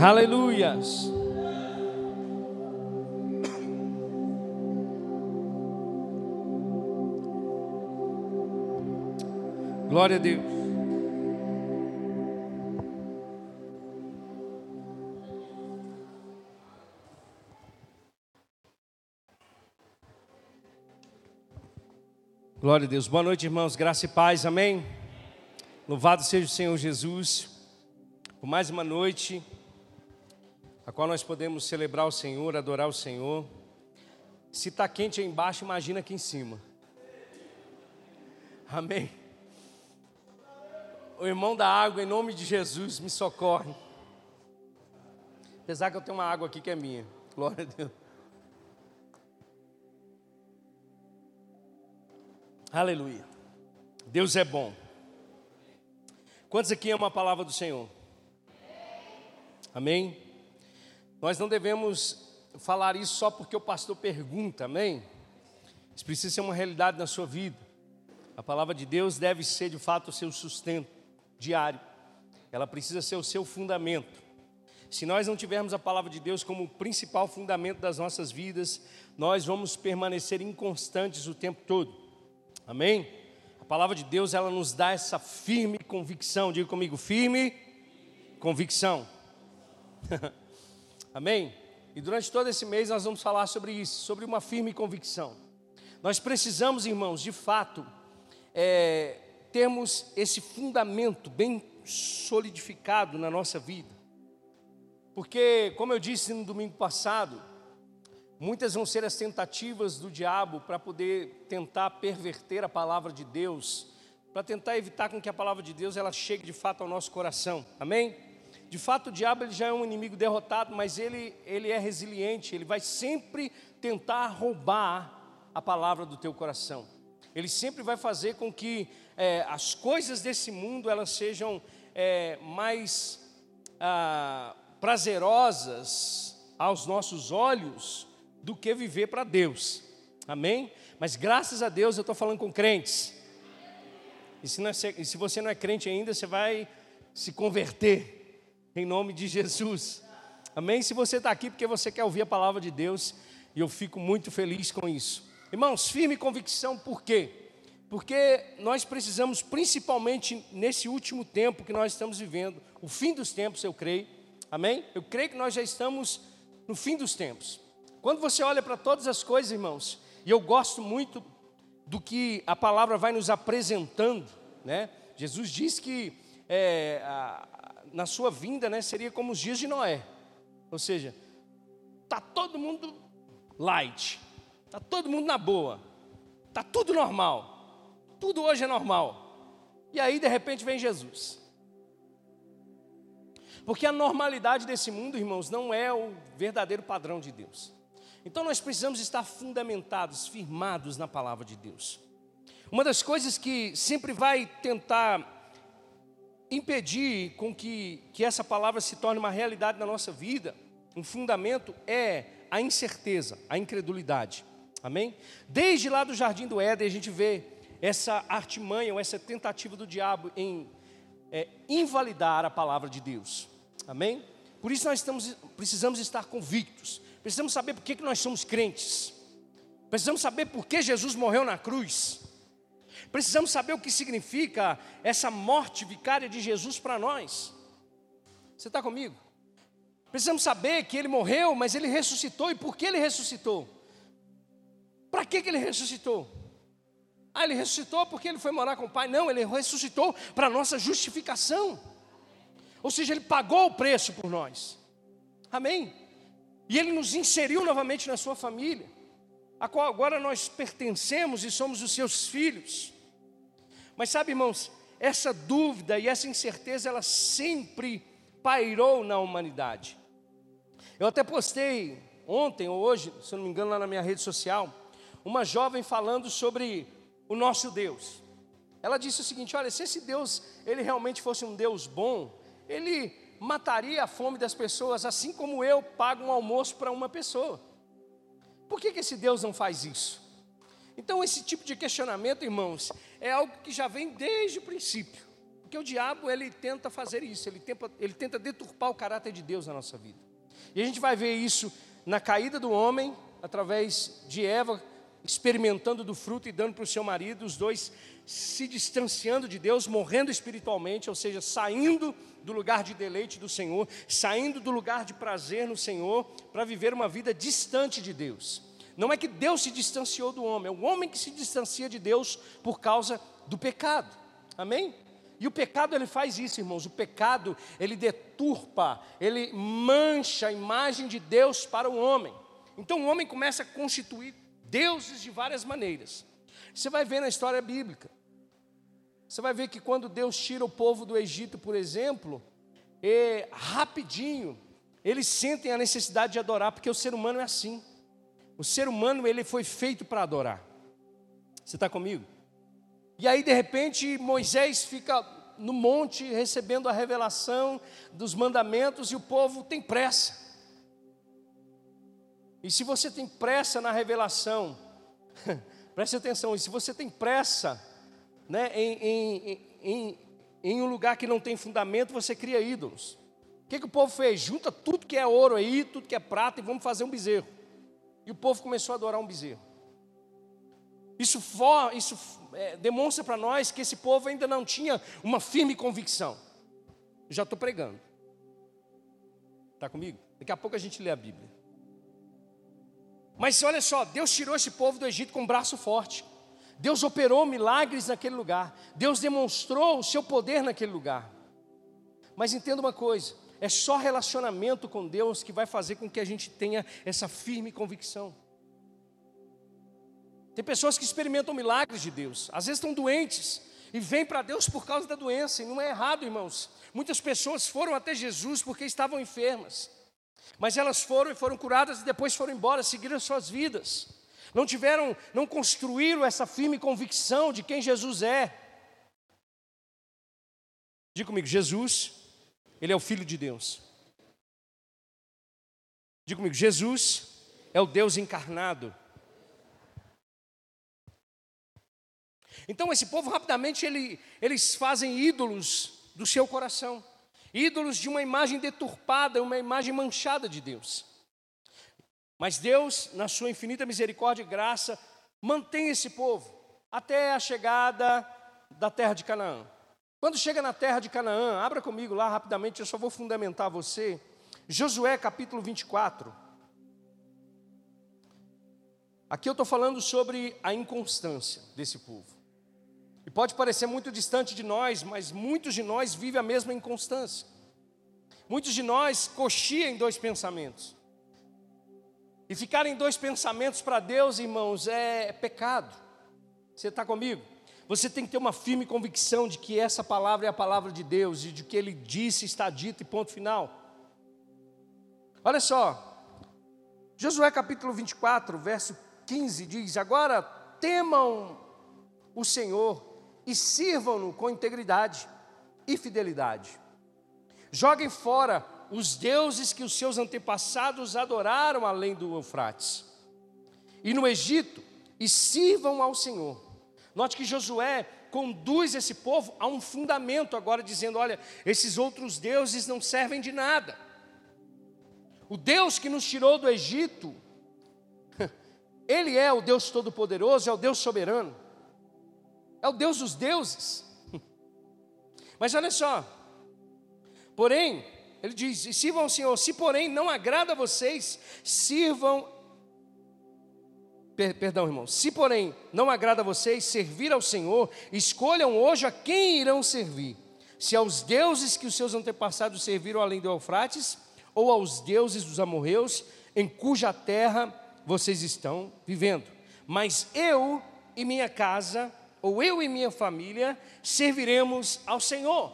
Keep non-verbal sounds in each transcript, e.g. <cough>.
Aleluias. Glória a Deus. Glória a Deus. Boa noite, irmãos. Graça e paz. Amém. Louvado seja o Senhor Jesus por mais uma noite a qual nós podemos celebrar o Senhor, adorar o Senhor. Se está quente aí embaixo, imagina aqui em cima. Amém. O irmão da água, em nome de Jesus, me socorre. Apesar que eu tenho uma água aqui que é minha. Glória a Deus. Aleluia. Deus é bom. Quantos aqui amam a palavra do Senhor? Amém? Nós não devemos falar isso só porque o pastor pergunta, amém? Isso precisa ser uma realidade na sua vida. A palavra de Deus deve ser de fato o seu sustento diário. Ela precisa ser o seu fundamento. Se nós não tivermos a palavra de Deus como o principal fundamento das nossas vidas, nós vamos permanecer inconstantes o tempo todo. Amém? A palavra de Deus, ela nos dá essa firme convicção. Diga comigo, firme convicção. <laughs> Amém? E durante todo esse mês nós vamos falar sobre isso, sobre uma firme convicção. Nós precisamos, irmãos, de fato, é, termos esse fundamento bem solidificado na nossa vida. Porque, como eu disse no domingo passado, Muitas vão ser as tentativas do diabo para poder tentar perverter a palavra de Deus, para tentar evitar com que a palavra de Deus ela chegue de fato ao nosso coração. Amém? De fato, o diabo ele já é um inimigo derrotado, mas ele, ele é resiliente, ele vai sempre tentar roubar a palavra do teu coração. Ele sempre vai fazer com que é, as coisas desse mundo elas sejam é, mais ah, prazerosas aos nossos olhos do que viver para Deus. Amém? Mas graças a Deus eu estou falando com crentes. E se, é, e se, você não é crente ainda, você vai se converter em nome de Jesus. Amém? Se você está aqui porque você quer ouvir a palavra de Deus, e eu fico muito feliz com isso. Irmãos, firme convicção, por quê? Porque nós precisamos, principalmente nesse último tempo que nós estamos vivendo, o fim dos tempos, eu creio. Amém? Eu creio que nós já estamos no fim dos tempos. Quando você olha para todas as coisas, irmãos, e eu gosto muito do que a palavra vai nos apresentando, né? Jesus diz que é, na sua vinda, né, seria como os dias de Noé, ou seja, tá todo mundo light, tá todo mundo na boa, tá tudo normal, tudo hoje é normal. E aí de repente vem Jesus. Porque a normalidade desse mundo, irmãos, não é o verdadeiro padrão de Deus. Então nós precisamos estar fundamentados, firmados na palavra de Deus. Uma das coisas que sempre vai tentar impedir com que, que essa palavra se torne uma realidade na nossa vida, um fundamento, é a incerteza, a incredulidade. Amém? Desde lá do jardim do Éden, a gente vê essa artimanha ou essa tentativa do diabo em é, invalidar a palavra de Deus. Amém? Por isso nós estamos, precisamos estar convictos. Precisamos saber por que, que nós somos crentes. Precisamos saber por que Jesus morreu na cruz. Precisamos saber o que significa essa morte vicária de Jesus para nós. Você está comigo? Precisamos saber que ele morreu, mas ele ressuscitou. E por que ele ressuscitou? Para que, que ele ressuscitou? Ah, ele ressuscitou porque ele foi morar com o Pai. Não, ele ressuscitou para nossa justificação. Ou seja, ele pagou o preço por nós. Amém? E Ele nos inseriu novamente na sua família, a qual agora nós pertencemos e somos os seus filhos. Mas sabe, irmãos, essa dúvida e essa incerteza, ela sempre pairou na humanidade. Eu até postei ontem ou hoje, se não me engano, lá na minha rede social, uma jovem falando sobre o nosso Deus. Ela disse o seguinte: olha, se esse Deus ele realmente fosse um Deus bom, ele mataria a fome das pessoas, assim como eu pago um almoço para uma pessoa. Por que, que esse Deus não faz isso? Então, esse tipo de questionamento, irmãos, é algo que já vem desde o princípio, Porque o diabo, ele tenta fazer isso, ele tenta, ele tenta deturpar o caráter de Deus na nossa vida. E a gente vai ver isso na caída do homem, através de Eva, experimentando do fruto e dando para o seu marido, os dois se distanciando de Deus, morrendo espiritualmente, ou seja, saindo do lugar de deleite do Senhor, saindo do lugar de prazer no Senhor, para viver uma vida distante de Deus. Não é que Deus se distanciou do homem, é o homem que se distancia de Deus por causa do pecado. Amém? E o pecado ele faz isso, irmãos. O pecado ele deturpa, ele mancha a imagem de Deus para o homem. Então o homem começa a constituir deuses de várias maneiras. Você vai ver na história bíblica. Você vai ver que quando Deus tira o povo do Egito, por exemplo, e, rapidinho eles sentem a necessidade de adorar, porque o ser humano é assim. O ser humano ele foi feito para adorar. Você está comigo? E aí, de repente, Moisés fica no monte recebendo a revelação dos mandamentos e o povo tem pressa. E se você tem pressa na revelação, <laughs> preste atenção, e se você tem pressa né, em, em, em, em, um lugar que não tem fundamento, você cria ídolos. O que, que o povo fez? Junta tudo que é ouro aí, tudo que é prata e vamos fazer um bezerro. E o povo começou a adorar um bezerro. Isso, for, isso é, demonstra para nós que esse povo ainda não tinha uma firme convicção. Já estou pregando. Está comigo? Daqui a pouco a gente lê a Bíblia. Mas olha só, Deus tirou esse povo do Egito com um braço forte. Deus operou milagres naquele lugar. Deus demonstrou o seu poder naquele lugar. Mas entenda uma coisa: é só relacionamento com Deus que vai fazer com que a gente tenha essa firme convicção. Tem pessoas que experimentam milagres de Deus, às vezes estão doentes e vêm para Deus por causa da doença, e não é errado, irmãos. Muitas pessoas foram até Jesus porque estavam enfermas, mas elas foram e foram curadas e depois foram embora, seguiram suas vidas. Não tiveram, não construíram essa firme convicção de quem Jesus é. Diga comigo, Jesus, Ele é o Filho de Deus. Diga comigo, Jesus é o Deus encarnado. Então esse povo rapidamente ele, eles fazem ídolos do seu coração, ídolos de uma imagem deturpada, uma imagem manchada de Deus. Mas Deus, na sua infinita misericórdia e graça, mantém esse povo até a chegada da terra de Canaã. Quando chega na terra de Canaã, abra comigo lá rapidamente, eu só vou fundamentar você. Josué capítulo 24. Aqui eu estou falando sobre a inconstância desse povo. E pode parecer muito distante de nós, mas muitos de nós vivem a mesma inconstância. Muitos de nós coxiam em dois pensamentos. E ficar em dois pensamentos para Deus, irmãos, é pecado. Você está comigo? Você tem que ter uma firme convicção de que essa palavra é a palavra de Deus e de que Ele disse, está dito e ponto final. Olha só, Josué capítulo 24, verso 15 diz: Agora temam o Senhor e sirvam-no com integridade e fidelidade. Joguem fora os deuses que os seus antepassados adoraram além do Eufrates. E no Egito, e sirvam ao Senhor. Note que Josué conduz esse povo a um fundamento agora, dizendo: olha, esses outros deuses não servem de nada. O Deus que nos tirou do Egito, <laughs> Ele é o Deus Todo-Poderoso, é o Deus soberano. É o Deus dos deuses. <laughs> Mas olha só, porém, ele diz: sirvam ao Senhor, se porém não agrada a vocês, sirvam. Per, perdão, irmão. Se porém não agrada a vocês servir ao Senhor, escolham hoje a quem irão servir: se aos deuses que os seus antepassados serviram além do Eufrates, ou aos deuses dos amorreus, em cuja terra vocês estão vivendo. Mas eu e minha casa ou eu e minha família serviremos ao Senhor.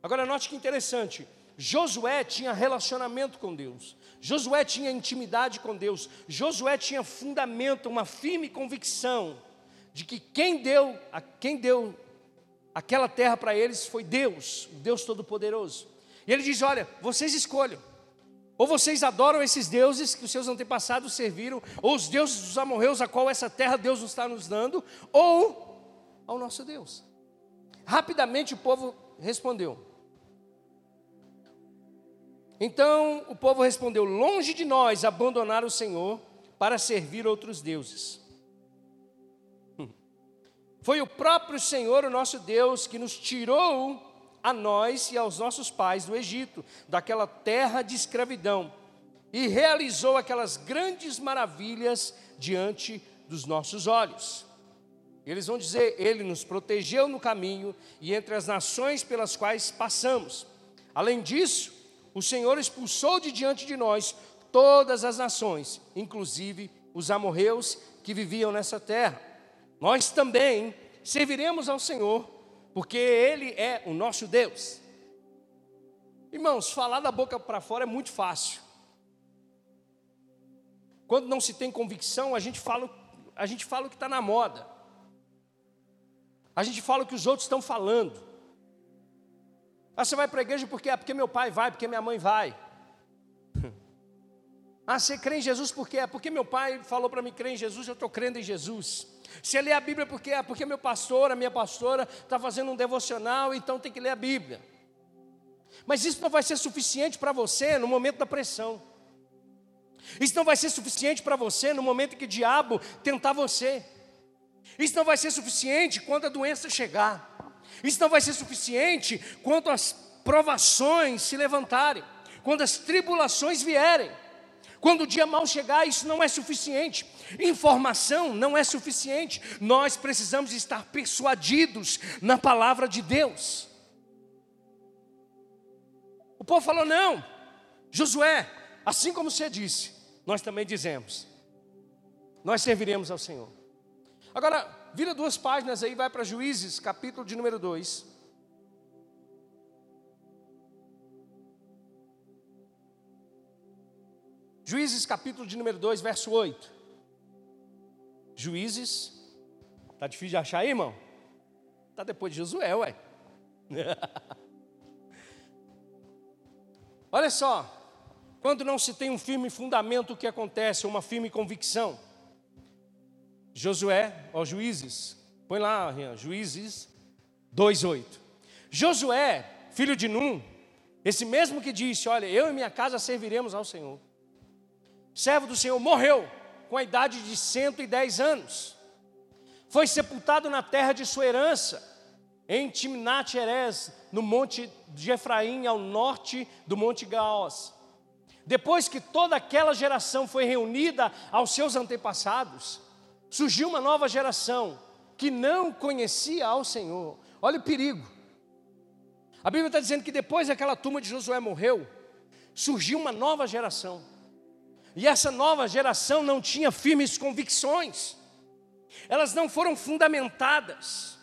Agora note que interessante, Josué tinha relacionamento com Deus, Josué tinha intimidade com Deus, Josué tinha fundamento, uma firme convicção de que quem deu, a quem deu aquela terra para eles foi Deus, o Deus Todo-Poderoso. E ele diz: Olha, vocês escolham. Ou vocês adoram esses deuses que os seus antepassados serviram, ou os deuses dos amorreus, a qual essa terra Deus nos está nos dando, ou ao nosso Deus. Rapidamente o povo respondeu. Então o povo respondeu: Longe de nós abandonar o Senhor para servir outros deuses. Hum. Foi o próprio Senhor, o nosso Deus, que nos tirou a nós e aos nossos pais do Egito, daquela terra de escravidão, e realizou aquelas grandes maravilhas diante dos nossos olhos. Eles vão dizer: Ele nos protegeu no caminho e entre as nações pelas quais passamos. Além disso, o Senhor expulsou de diante de nós todas as nações, inclusive os amorreus que viviam nessa terra. Nós também serviremos ao Senhor, porque Ele é o nosso Deus. Irmãos, falar da boca para fora é muito fácil. Quando não se tem convicção, a gente fala, a gente fala o que está na moda. A gente fala o que os outros estão falando. Ah, você vai para a igreja porque é porque meu pai vai, porque minha mãe vai. <laughs> Ah, você crê em Jesus porque é porque meu pai falou para mim crer em Jesus, eu estou crendo em Jesus. Você lê a Bíblia porque é porque meu pastor, a minha pastora está fazendo um devocional, então tem que ler a Bíblia. Mas isso não vai ser suficiente para você no momento da pressão. Isso não vai ser suficiente para você no momento que o diabo tentar você. Isso não vai ser suficiente quando a doença chegar. Isso não vai ser suficiente quando as provações se levantarem, quando as tribulações vierem. Quando o dia mal chegar, isso não é suficiente. Informação não é suficiente. Nós precisamos estar persuadidos na palavra de Deus. O povo falou: não, Josué, assim como você disse, nós também dizemos: nós serviremos ao Senhor. Agora, vira duas páginas aí, vai para Juízes, capítulo de número 2. Juízes, capítulo de número 2, verso 8. Juízes, tá difícil de achar aí, irmão? Tá depois de Josué, ué. <laughs> Olha só, quando não se tem um firme fundamento, o que acontece? Uma firme convicção. Josué, ó Juízes, põe lá, Rian, Juízes 2:8. Josué, filho de Num, esse mesmo que disse: Olha, eu e minha casa serviremos ao Senhor. Servo do Senhor morreu com a idade de 110 anos. Foi sepultado na terra de sua herança, em Timnat Erez, no monte de Efraim, ao norte do monte Gaós. Depois que toda aquela geração foi reunida aos seus antepassados, surgiu uma nova geração que não conhecia ao Senhor. Olha o perigo. A Bíblia está dizendo que depois daquela turma de Josué morreu, surgiu uma nova geração. E essa nova geração não tinha firmes convicções, elas não foram fundamentadas.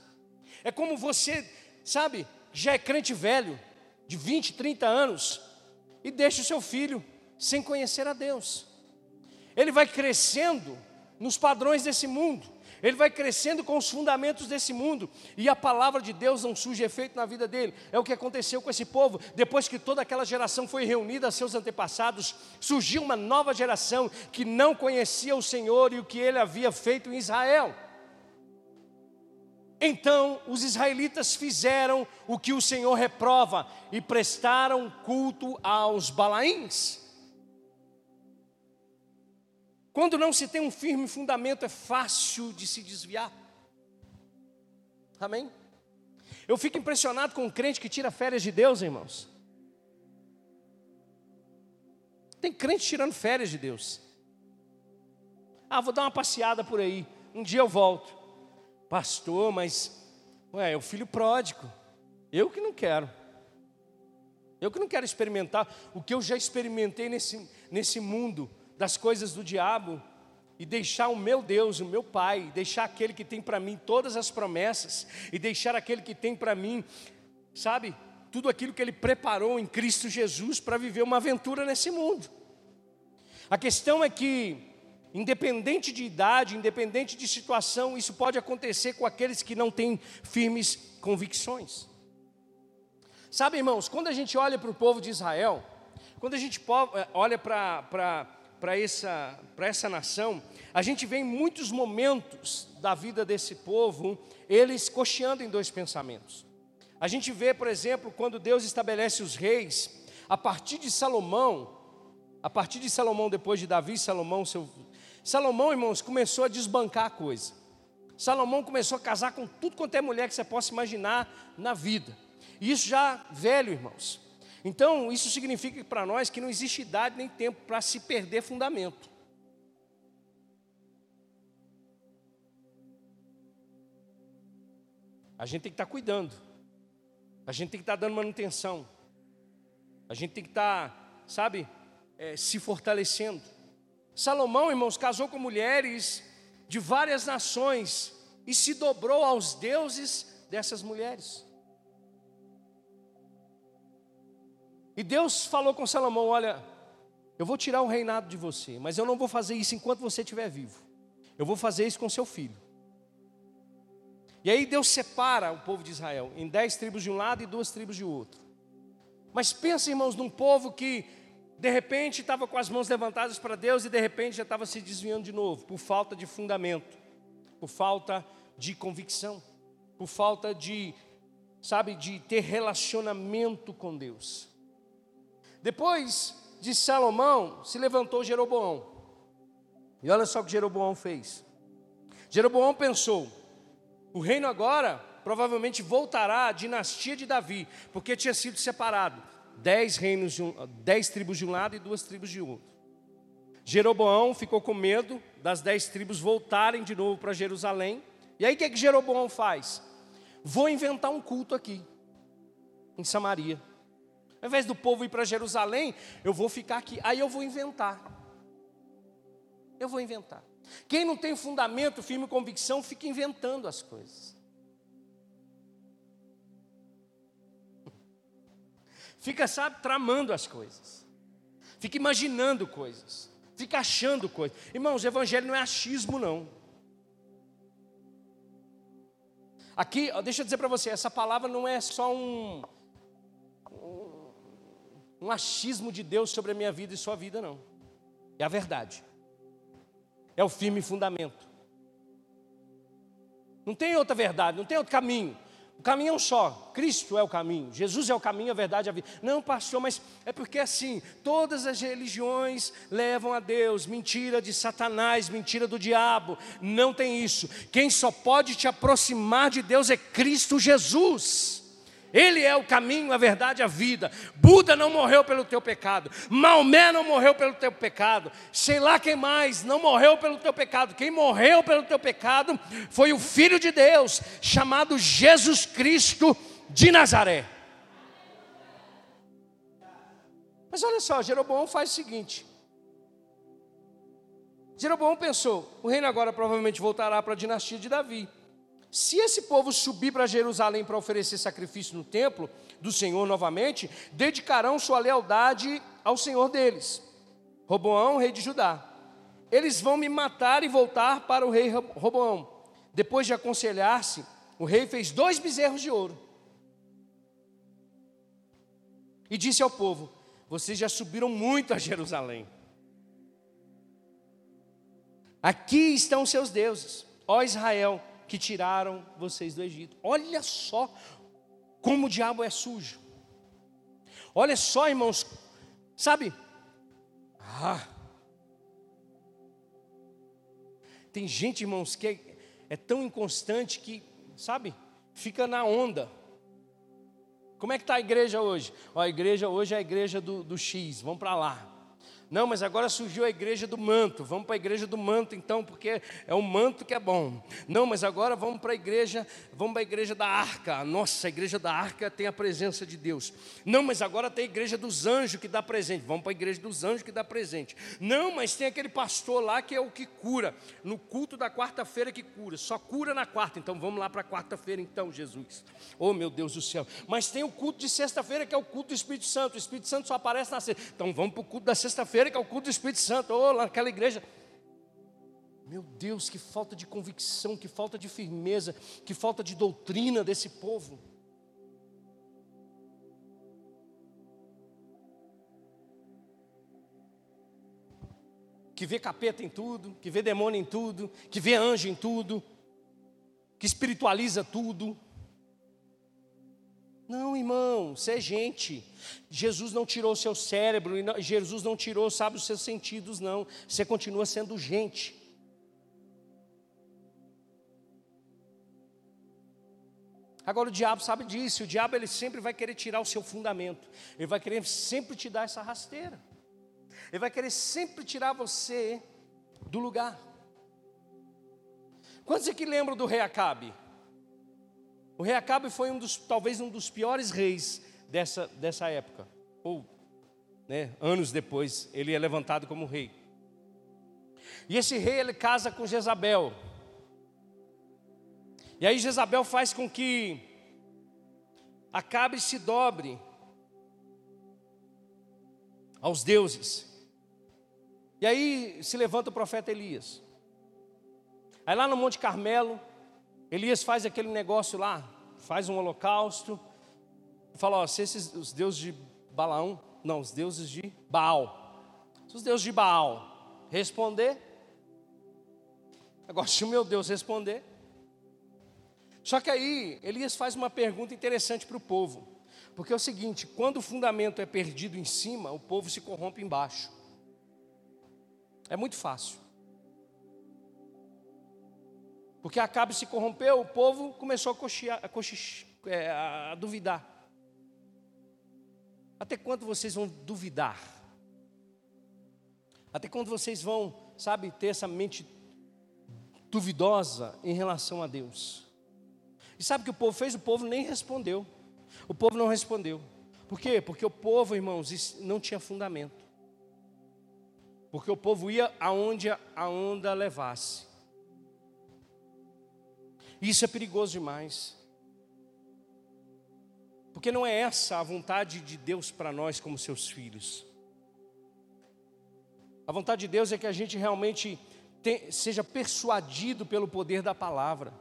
É como você, sabe, já é crente velho, de 20, 30 anos, e deixa o seu filho sem conhecer a Deus. Ele vai crescendo nos padrões desse mundo. Ele vai crescendo com os fundamentos desse mundo e a palavra de Deus não surge efeito na vida dele. É o que aconteceu com esse povo. Depois que toda aquela geração foi reunida a seus antepassados, surgiu uma nova geração que não conhecia o Senhor e o que ele havia feito em Israel. Então os israelitas fizeram o que o Senhor reprova e prestaram culto aos Balaíns. Quando não se tem um firme fundamento, é fácil de se desviar. Amém? Eu fico impressionado com um crente que tira férias de Deus, irmãos. Tem crente tirando férias de Deus. Ah, vou dar uma passeada por aí. Um dia eu volto. Pastor, mas ué, é o filho pródigo. Eu que não quero. Eu que não quero experimentar o que eu já experimentei nesse, nesse mundo das coisas do diabo e deixar o meu Deus, o meu Pai, deixar aquele que tem para mim todas as promessas e deixar aquele que tem para mim, sabe, tudo aquilo que Ele preparou em Cristo Jesus para viver uma aventura nesse mundo. A questão é que, independente de idade, independente de situação, isso pode acontecer com aqueles que não têm firmes convicções. Sabe, irmãos, quando a gente olha para o povo de Israel, quando a gente eh, olha para para essa, essa nação, a gente vê em muitos momentos da vida desse povo, eles cocheando em dois pensamentos. A gente vê, por exemplo, quando Deus estabelece os reis, a partir de Salomão, a partir de Salomão, depois de Davi, Salomão, seu. Salomão, irmãos, começou a desbancar a coisa. Salomão começou a casar com tudo quanto é mulher que você possa imaginar na vida. E isso já velho, irmãos. Então, isso significa para nós que não existe idade nem tempo para se perder fundamento. A gente tem que estar tá cuidando. A gente tem que estar tá dando manutenção. A gente tem que estar, tá, sabe, é, se fortalecendo. Salomão, irmãos, casou com mulheres de várias nações e se dobrou aos deuses dessas mulheres. E Deus falou com Salomão: Olha, eu vou tirar o reinado de você, mas eu não vou fazer isso enquanto você estiver vivo. Eu vou fazer isso com seu filho. E aí Deus separa o povo de Israel em dez tribos de um lado e duas tribos de outro. Mas pensa, irmãos, num povo que de repente estava com as mãos levantadas para Deus e de repente já estava se desviando de novo, por falta de fundamento, por falta de convicção, por falta de, sabe, de ter relacionamento com Deus. Depois de Salomão, se levantou Jeroboão. E olha só o que Jeroboão fez. Jeroboão pensou: o reino agora provavelmente voltará à dinastia de Davi, porque tinha sido separado dez reinos, um, dez tribos de um lado e duas tribos de outro. Jeroboão ficou com medo das dez tribos voltarem de novo para Jerusalém. E aí o que, é que Jeroboão faz? Vou inventar um culto aqui, em Samaria. Ao invés do povo ir para Jerusalém, eu vou ficar aqui. Aí eu vou inventar. Eu vou inventar. Quem não tem fundamento, firme convicção, fica inventando as coisas. Fica, sabe, tramando as coisas. Fica imaginando coisas. Fica achando coisas. Irmãos, o evangelho não é achismo, não. Aqui, deixa eu dizer para você, essa palavra não é só um, um achismo de Deus sobre a minha vida e sua vida, não. É a verdade é o firme fundamento. Não tem outra verdade, não tem outro caminho. O caminho é um só, Cristo é o caminho, Jesus é o caminho, a verdade e a vida. Não, pastor, mas é porque assim, todas as religiões levam a Deus, mentira de Satanás, mentira do diabo, não tem isso. Quem só pode te aproximar de Deus é Cristo Jesus. Ele é o caminho, a verdade a vida. Buda não morreu pelo teu pecado. Maomé não morreu pelo teu pecado. Sei lá quem mais não morreu pelo teu pecado. Quem morreu pelo teu pecado foi o Filho de Deus, chamado Jesus Cristo de Nazaré. Mas olha só, Jeroboão faz o seguinte. Jeroboão pensou: o reino agora provavelmente voltará para a dinastia de Davi. Se esse povo subir para Jerusalém para oferecer sacrifício no templo do Senhor novamente, dedicarão sua lealdade ao Senhor deles, Roboão, rei de Judá. Eles vão me matar e voltar para o rei Roboão. Depois de aconselhar-se, o rei fez dois bezerros de ouro e disse ao povo: Vocês já subiram muito a Jerusalém. Aqui estão seus deuses, ó Israel que tiraram vocês do Egito. Olha só como o diabo é sujo. Olha só, irmãos, sabe? Ah. Tem gente, irmãos, que é, é tão inconstante que, sabe, fica na onda. Como é que está a igreja hoje? Ó, a igreja hoje é a igreja do, do X, vamos para lá. Não, mas agora surgiu a igreja do manto. Vamos para a igreja do manto então, porque é o manto que é bom. Não, mas agora vamos para a igreja, vamos para a igreja da arca. Nossa, a igreja da arca tem a presença de Deus. Não, mas agora tem a igreja dos anjos que dá presente. Vamos para a igreja dos anjos que dá presente. Não, mas tem aquele pastor lá que é o que cura. No culto da quarta-feira que cura. Só cura na quarta. Então vamos lá para a quarta-feira então, Jesus. Oh, meu Deus do céu. Mas tem o culto de sexta-feira que é o culto do Espírito Santo. O Espírito Santo só aparece na sexta. Então vamos para o culto da sexta-feira que é o culto do Espírito Santo, ou lá naquela igreja. Meu Deus, que falta de convicção, que falta de firmeza, que falta de doutrina desse povo. Que vê capeta em tudo, que vê demônio em tudo, que vê anjo em tudo, que espiritualiza tudo. Não, irmão, você é gente. Jesus não tirou o seu cérebro, Jesus não tirou, sabe, os seus sentidos, não. Você continua sendo gente. Agora o diabo sabe disso, o diabo ele sempre vai querer tirar o seu fundamento, ele vai querer sempre te dar essa rasteira, ele vai querer sempre tirar você do lugar. Quantos aqui lembram do rei Acabe? O rei Acabe foi um dos, talvez um dos piores reis dessa, dessa época, ou né, anos depois, ele é levantado como rei. E esse rei ele casa com Jezabel. E aí Jezabel faz com que Acabe se dobre aos deuses. E aí se levanta o profeta Elias. Aí lá no Monte Carmelo, Elias faz aquele negócio lá, faz um holocausto, fala: ó, se esses os deuses de Balaão, não, os deuses de Baal, se os deuses de Baal responder, agora <laughs> se o meu Deus responder, só que aí Elias faz uma pergunta interessante para o povo, porque é o seguinte: quando o fundamento é perdido em cima, o povo se corrompe embaixo. É muito fácil. Porque Acabe se corrompeu, o povo começou a, a, é, a duvidar. Até quando vocês vão duvidar? Até quando vocês vão, sabe, ter essa mente duvidosa em relação a Deus? E sabe o que o povo fez? O povo nem respondeu. O povo não respondeu. Por quê? Porque o povo, irmãos, não tinha fundamento. Porque o povo ia aonde a onda levasse. Isso é perigoso demais. Porque não é essa a vontade de Deus para nós como seus filhos. A vontade de Deus é que a gente realmente seja persuadido pelo poder da palavra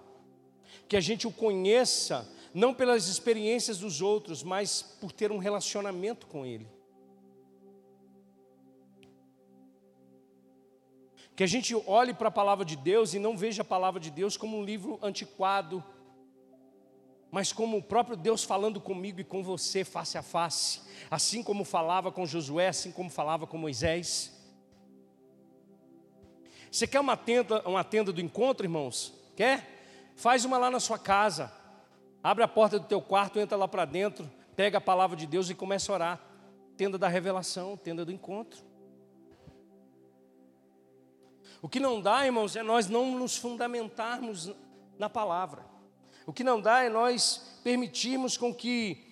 que a gente o conheça, não pelas experiências dos outros, mas por ter um relacionamento com Ele. Que a gente olhe para a palavra de Deus e não veja a palavra de Deus como um livro antiquado, mas como o próprio Deus falando comigo e com você face a face, assim como falava com Josué, assim como falava com Moisés. Você quer uma tenda, uma tenda do encontro, irmãos? Quer? Faz uma lá na sua casa. Abre a porta do teu quarto, entra lá para dentro, pega a palavra de Deus e começa a orar. Tenda da revelação, tenda do encontro. O que não dá, irmãos, é nós não nos fundamentarmos na palavra. O que não dá é nós permitirmos com que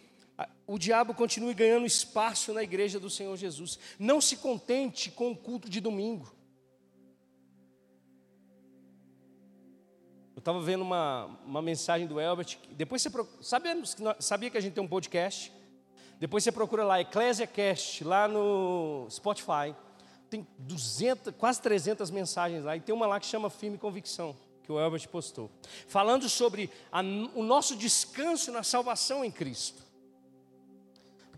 o diabo continue ganhando espaço na igreja do Senhor Jesus. Não se contente com o culto de domingo. Eu estava vendo uma, uma mensagem do Elbert. Depois você sabia, sabia que a gente tem um podcast? Depois você procura lá, EcclesiaCast, lá no Spotify. Tem 200, quase 300 mensagens lá. E tem uma lá que chama Firme Convicção, que o Elbert postou. Falando sobre a, o nosso descanso na salvação em Cristo.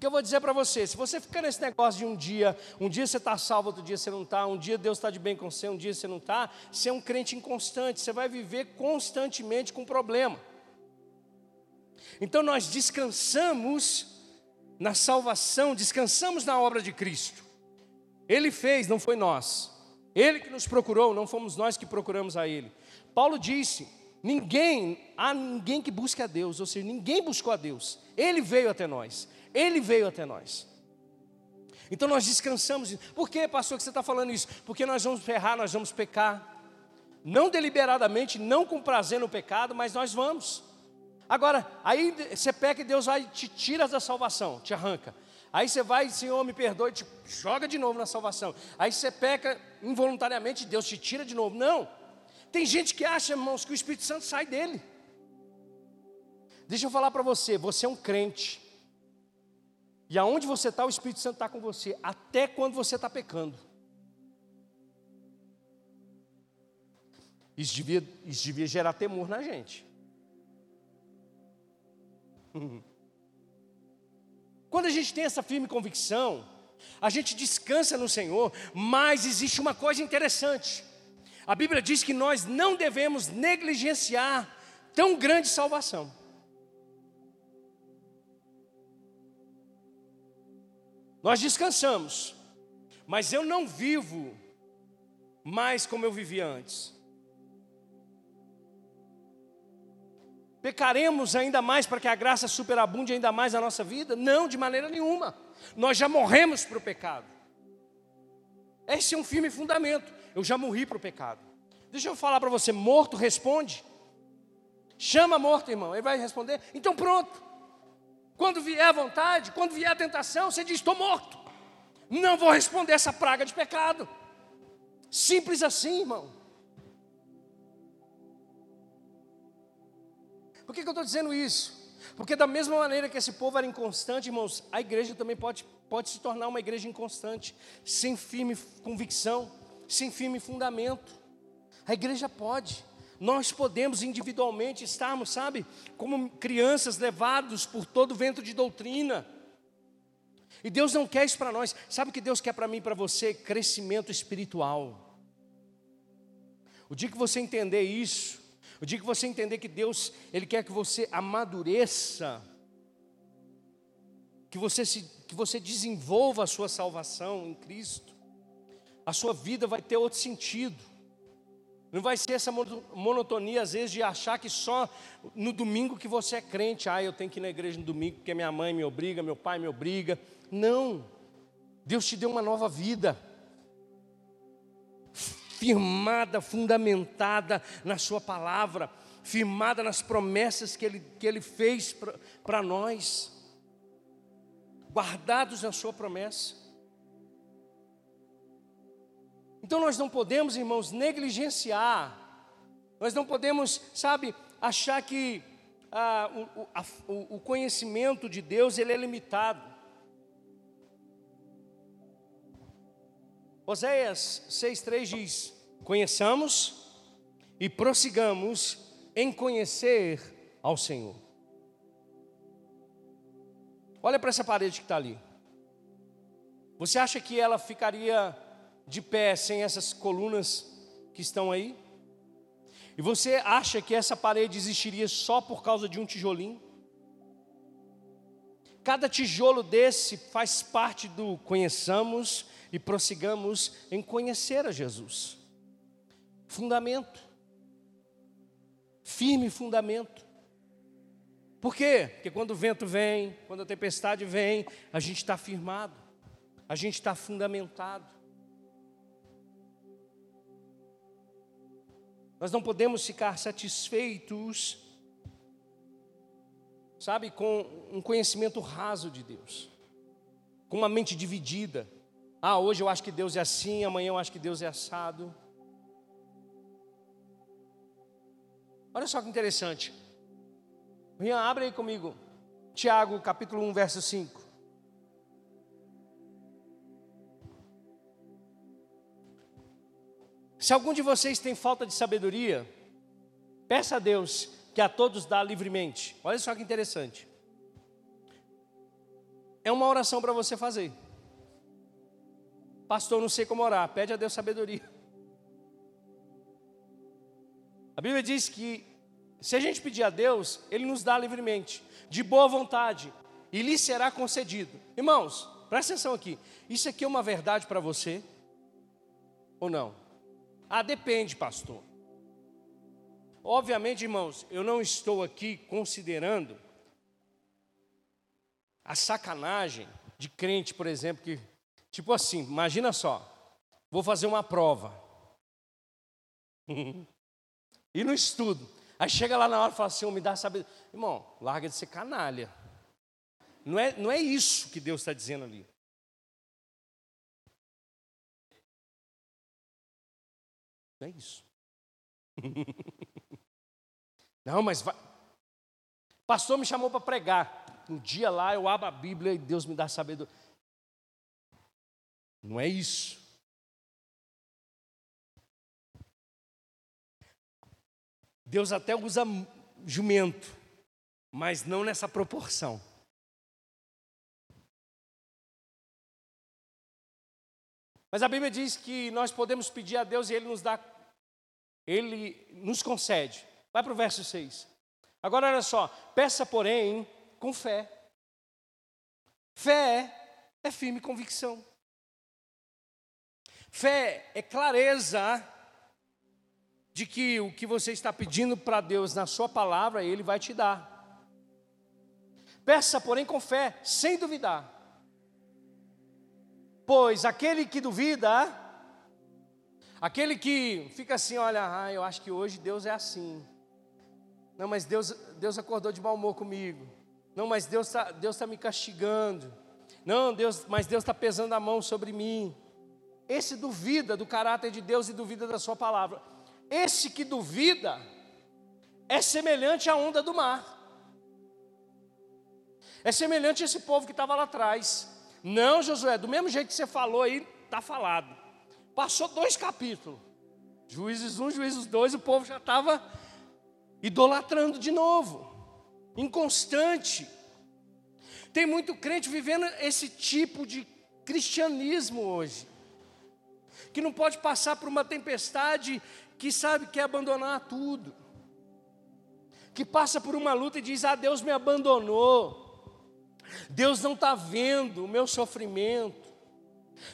Porque eu vou dizer para você, se você ficar nesse negócio de um dia, um dia você está salvo, outro dia você não está, um dia Deus está de bem com você, um dia você não está, você é um crente inconstante, você vai viver constantemente com problema. Então nós descansamos na salvação, descansamos na obra de Cristo. Ele fez, não foi nós. Ele que nos procurou, não fomos nós que procuramos a Ele. Paulo disse: ninguém, há ninguém que busque a Deus, ou seja, ninguém buscou a Deus. Ele veio até nós. Ele veio até nós. Então nós descansamos. Por que, pastor, que você está falando isso? Porque nós vamos errar, nós vamos pecar. Não deliberadamente, não com prazer no pecado, mas nós vamos. Agora, aí você peca e Deus vai te tira da salvação, te arranca. Aí você vai, Senhor, me perdoe, te joga de novo na salvação. Aí você peca involuntariamente, Deus te tira de novo. Não. Tem gente que acha, irmãos, que o Espírito Santo sai dele. Deixa eu falar para você, você é um crente. E aonde você está, o Espírito Santo está com você, até quando você está pecando. Isso devia, isso devia gerar temor na gente. <laughs> Quando a gente tem essa firme convicção, a gente descansa no Senhor, mas existe uma coisa interessante. A Bíblia diz que nós não devemos negligenciar tão grande salvação. Nós descansamos, mas eu não vivo mais como eu vivia antes. Pecaremos ainda mais para que a graça superabunde ainda mais a nossa vida? Não, de maneira nenhuma. Nós já morremos para o pecado. Esse é um firme fundamento. Eu já morri para o pecado. Deixa eu falar para você: morto responde. Chama morto, irmão. Ele vai responder. Então pronto. Quando vier a vontade, quando vier a tentação, você diz: estou morto. Não vou responder essa praga de pecado. Simples assim, irmão. Por que, que eu estou dizendo isso? Porque da mesma maneira que esse povo era inconstante, irmãos, a igreja também pode, pode se tornar uma igreja inconstante, sem firme convicção, sem firme fundamento. A igreja pode. Nós podemos individualmente estarmos, sabe, como crianças levados por todo vento de doutrina. E Deus não quer isso para nós. Sabe o que Deus quer para mim e para você? Crescimento espiritual. O dia que você entender isso, o dia que você entender que Deus, Ele quer que você amadureça, que você, se, que você desenvolva a sua salvação em Cristo, a sua vida vai ter outro sentido. Não vai ser essa monotonia, às vezes, de achar que só no domingo que você é crente. Ah, eu tenho que ir na igreja no domingo porque minha mãe me obriga, meu pai me obriga. Não. Deus te deu uma nova vida firmada, fundamentada na Sua palavra, firmada nas promessas que Ele, que ele fez para nós, guardados na Sua promessa. Então nós não podemos, irmãos, negligenciar, nós não podemos, sabe, achar que ah, o, a, o, conhecimento de Deus ele é limitado. Oséias 6,3 diz: Conheçamos e prossigamos em conhecer ao Senhor. Olha para essa parede que está ali. Você acha que ela ficaria de pé sem essas colunas que estão aí? E você acha que essa parede existiria só por causa de um tijolinho? Cada tijolo desse faz parte do conheçamos e prossigamos em conhecer a Jesus. Fundamento. Firme fundamento. Por quê? Porque quando o vento vem, quando a tempestade vem, a gente está firmado, a gente está fundamentado. Nós não podemos ficar satisfeitos, sabe, com um conhecimento raso de Deus, com uma mente dividida. Ah, hoje eu acho que Deus é assim, amanhã eu acho que Deus é assado. Olha só que interessante. Rian, abre aí comigo. Tiago, capítulo 1, verso 5. Se algum de vocês tem falta de sabedoria, peça a Deus que a todos dá livremente. Olha só que interessante. É uma oração para você fazer. Pastor, não sei como orar. Pede a Deus sabedoria. A Bíblia diz que se a gente pedir a Deus, Ele nos dá livremente, de boa vontade, e lhe será concedido. Irmãos, presta atenção aqui. Isso aqui é uma verdade para você? Ou não? Ah, depende, pastor. Obviamente, irmãos, eu não estou aqui considerando a sacanagem de crente, por exemplo, que Tipo assim, imagina só, vou fazer uma prova. <laughs> e no estudo. Aí chega lá na hora e fala assim, me dá sabedoria. Irmão, larga de ser canalha. Não é, não é isso que Deus está dizendo ali. Não é isso. <laughs> não, mas vai. Pastor me chamou para pregar. Um dia lá eu abro a Bíblia e Deus me dá sabedoria. Não é isso. Deus até usa jumento, mas não nessa proporção. Mas a Bíblia diz que nós podemos pedir a Deus e Ele nos dá, Ele nos concede. Vai para o verso 6. Agora olha só, peça, porém, com fé. Fé é firme convicção. Fé é clareza de que o que você está pedindo para Deus na Sua palavra, Ele vai te dar. Peça, porém, com fé, sem duvidar. Pois aquele que duvida, aquele que fica assim, olha, ah, eu acho que hoje Deus é assim. Não, mas Deus, Deus acordou de mau humor comigo. Não, mas Deus está Deus tá me castigando. Não, Deus, mas Deus está pesando a mão sobre mim. Esse duvida do caráter de Deus e duvida da sua palavra. Esse que duvida é semelhante à onda do mar. É semelhante a esse povo que estava lá atrás. Não, Josué, do mesmo jeito que você falou aí, está falado. Passou dois capítulos. Juízes 1, Juízes 2, o povo já estava idolatrando de novo. Inconstante. Tem muito crente vivendo esse tipo de cristianismo hoje. Que não pode passar por uma tempestade que sabe que é abandonar tudo, que passa por uma luta e diz: Ah, Deus me abandonou, Deus não está vendo o meu sofrimento,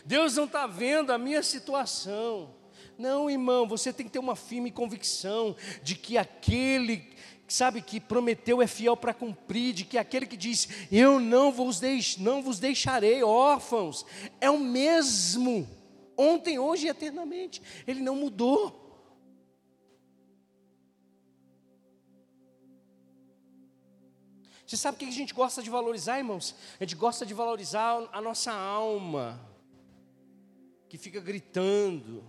Deus não está vendo a minha situação. Não, irmão, você tem que ter uma firme convicção de que aquele sabe que prometeu é fiel para cumprir, de que aquele que diz, eu não vos, deix, não vos deixarei órfãos, é o mesmo, ontem, hoje e eternamente, ele não mudou. Você sabe o que a gente gosta de valorizar, irmãos? A gente gosta de valorizar a nossa alma, que fica gritando.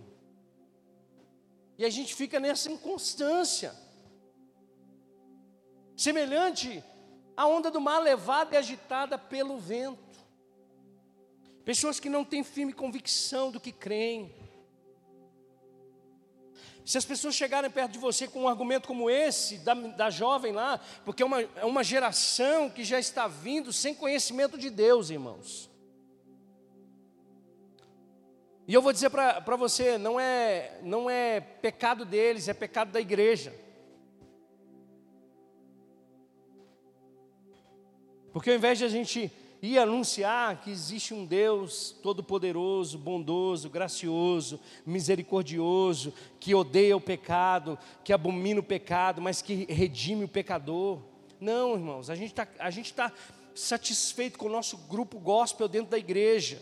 E a gente fica nessa inconstância. Semelhante à onda do mar levada e agitada pelo vento. Pessoas que não têm firme convicção do que creem. Se as pessoas chegarem perto de você com um argumento como esse, da, da jovem lá, porque é uma, é uma geração que já está vindo sem conhecimento de Deus, irmãos. E eu vou dizer para você, não é, não é pecado deles, é pecado da igreja. Porque ao invés de a gente e anunciar que existe um Deus todo-poderoso, bondoso, gracioso, misericordioso, que odeia o pecado, que abomina o pecado, mas que redime o pecador. Não, irmãos, a gente está tá satisfeito com o nosso grupo gospel dentro da igreja.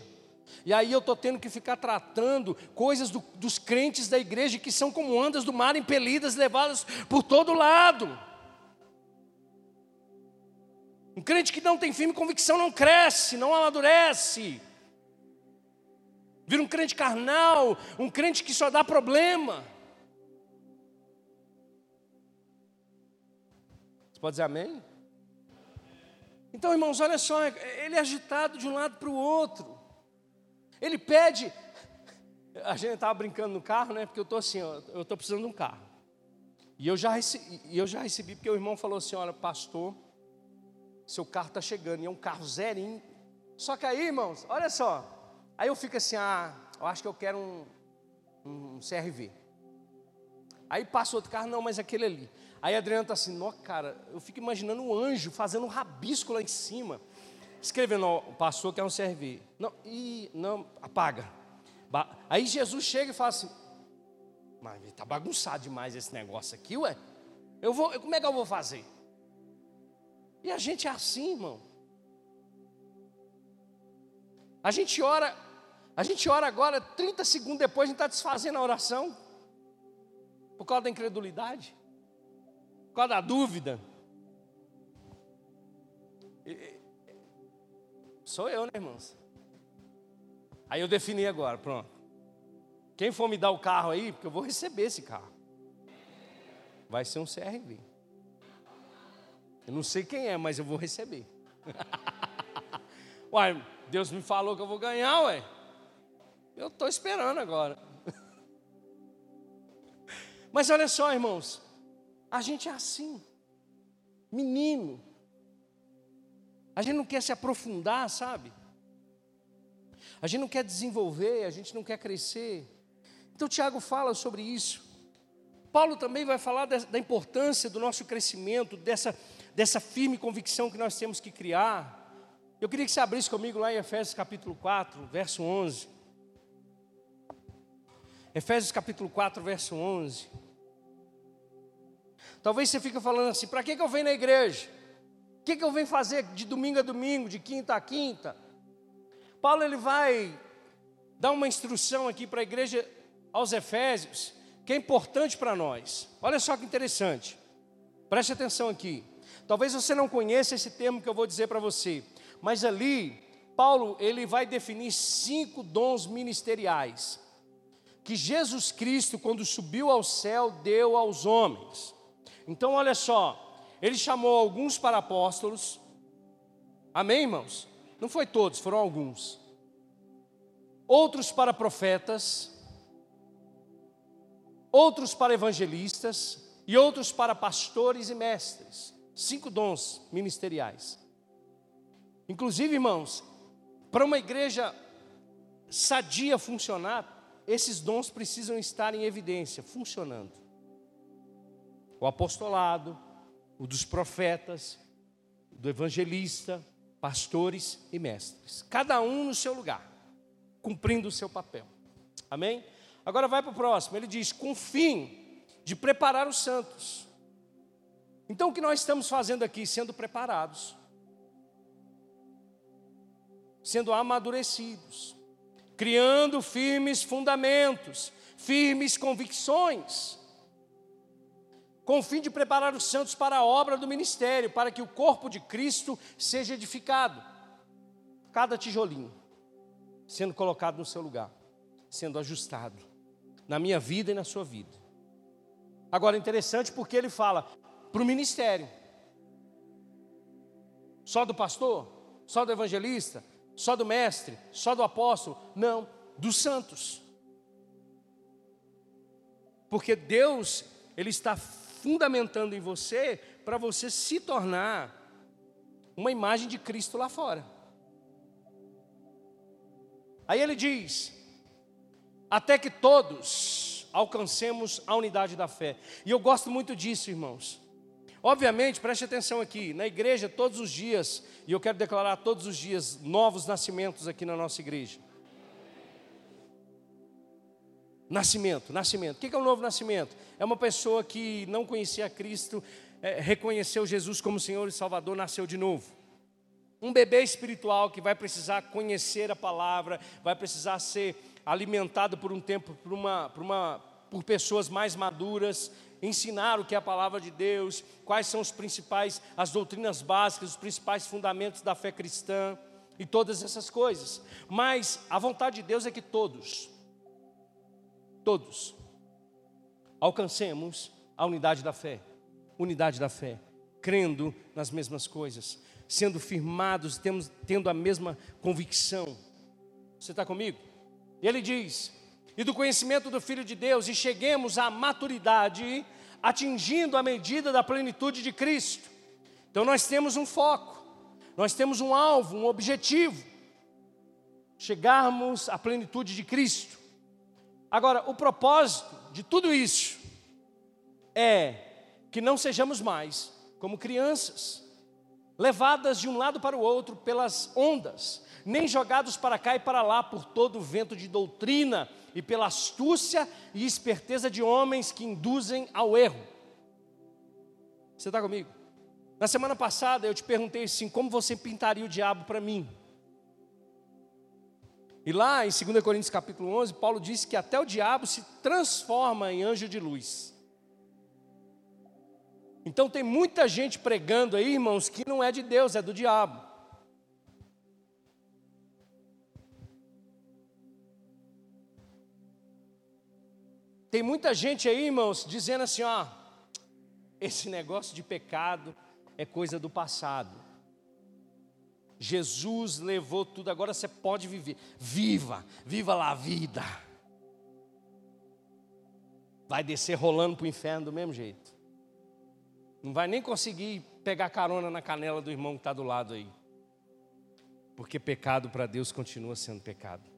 E aí eu estou tendo que ficar tratando coisas do, dos crentes da igreja que são como ondas do mar impelidas, levadas por todo lado. Um crente que não tem firme convicção não cresce, não amadurece. Vira um crente carnal, um crente que só dá problema. Você pode dizer amém? Então, irmãos, olha só, ele é agitado de um lado para o outro. Ele pede. A gente estava brincando no carro, né? Porque eu estou assim, eu estou precisando de um carro. E eu já, recebi, eu já recebi, porque o irmão falou assim: olha, pastor, seu carro está chegando, e é um carro zerinho. Só que aí, irmãos, olha só. Aí eu fico assim, ah, eu acho que eu quero um, um CRV. Aí passa outro carro, não, mas aquele ali. Aí a Adriana está assim, não, cara, eu fico imaginando um anjo fazendo um rabisco lá em cima, escrevendo, passou que é um CRV. Não, e não, apaga. Aí Jesus chega e fala assim, mas está bagunçado demais esse negócio aqui, ué. Eu vou, como é que eu vou fazer? E a gente é assim, irmão. A gente ora, a gente ora agora, 30 segundos depois a gente está desfazendo a oração. Por causa da incredulidade, por causa da dúvida. Sou eu, né, irmãos? Aí eu defini agora, pronto. Quem for me dar o carro aí, porque eu vou receber esse carro. Vai ser um CRV. Eu não sei quem é, mas eu vou receber. <laughs> uai, Deus me falou que eu vou ganhar, ué. Eu estou esperando agora. <laughs> mas olha só, irmãos. A gente é assim. Menino. A gente não quer se aprofundar, sabe? A gente não quer desenvolver, a gente não quer crescer. Então, Tiago fala sobre isso. Paulo também vai falar da importância do nosso crescimento, dessa dessa firme convicção que nós temos que criar. Eu queria que você abrisse comigo lá em Efésios capítulo 4, verso 11. Efésios capítulo 4, verso 11. Talvez você fique falando assim: para que, que eu venho na igreja? O que, que eu venho fazer de domingo a domingo, de quinta a quinta? Paulo ele vai dar uma instrução aqui para a igreja aos Efésios, que é importante para nós. Olha só que interessante. Preste atenção aqui. Talvez você não conheça esse termo que eu vou dizer para você, mas ali Paulo ele vai definir cinco dons ministeriais que Jesus Cristo, quando subiu ao céu, deu aos homens. Então, olha só, ele chamou alguns para apóstolos, amém, irmãos? Não foi todos, foram alguns. Outros para profetas, outros para evangelistas e outros para pastores e mestres. Cinco dons ministeriais. Inclusive, irmãos, para uma igreja sadia funcionar, esses dons precisam estar em evidência, funcionando. O apostolado, o dos profetas, do evangelista, pastores e mestres. Cada um no seu lugar, cumprindo o seu papel. Amém? Agora vai para o próximo. Ele diz: com fim de preparar os santos. Então o que nós estamos fazendo aqui? Sendo preparados, sendo amadurecidos, criando firmes fundamentos, firmes convicções, com o fim de preparar os santos para a obra do ministério, para que o corpo de Cristo seja edificado. Cada tijolinho sendo colocado no seu lugar, sendo ajustado na minha vida e na sua vida. Agora, interessante porque ele fala para o ministério. Só do pastor? Só do evangelista? Só do mestre? Só do apóstolo? Não, dos santos. Porque Deus, Ele está fundamentando em você para você se tornar uma imagem de Cristo lá fora. Aí ele diz: até que todos alcancemos a unidade da fé. E eu gosto muito disso, irmãos. Obviamente, preste atenção aqui, na igreja todos os dias, e eu quero declarar todos os dias novos nascimentos aqui na nossa igreja. Nascimento, nascimento. O que é um novo nascimento? É uma pessoa que não conhecia Cristo, é, reconheceu Jesus como Senhor e Salvador, nasceu de novo. Um bebê espiritual que vai precisar conhecer a palavra, vai precisar ser alimentado por um tempo por, uma, por, uma, por pessoas mais maduras, ensinar o que é a palavra de Deus, quais são os principais, as doutrinas básicas, os principais fundamentos da fé cristã e todas essas coisas. Mas a vontade de Deus é que todos, todos, alcancemos a unidade da fé, unidade da fé, crendo nas mesmas coisas, sendo firmados, temos, tendo a mesma convicção. Você está comigo? Ele diz: e do conhecimento do Filho de Deus, e cheguemos à maturidade, atingindo a medida da plenitude de Cristo. Então nós temos um foco, nós temos um alvo, um objetivo, chegarmos à plenitude de Cristo. Agora, o propósito de tudo isso é que não sejamos mais como crianças, levadas de um lado para o outro pelas ondas, nem jogados para cá e para lá por todo o vento de doutrina e pela astúcia e esperteza de homens que induzem ao erro. Você está comigo? Na semana passada eu te perguntei assim: como você pintaria o diabo para mim? E lá em 2 Coríntios capítulo 11, Paulo disse que até o diabo se transforma em anjo de luz. Então tem muita gente pregando aí, irmãos, que não é de Deus, é do diabo. Tem muita gente aí, irmãos, dizendo assim: ó, esse negócio de pecado é coisa do passado. Jesus levou tudo, agora você pode viver. Viva, viva lá a vida. Vai descer rolando para o inferno do mesmo jeito. Não vai nem conseguir pegar carona na canela do irmão que está do lado aí. Porque pecado para Deus continua sendo pecado.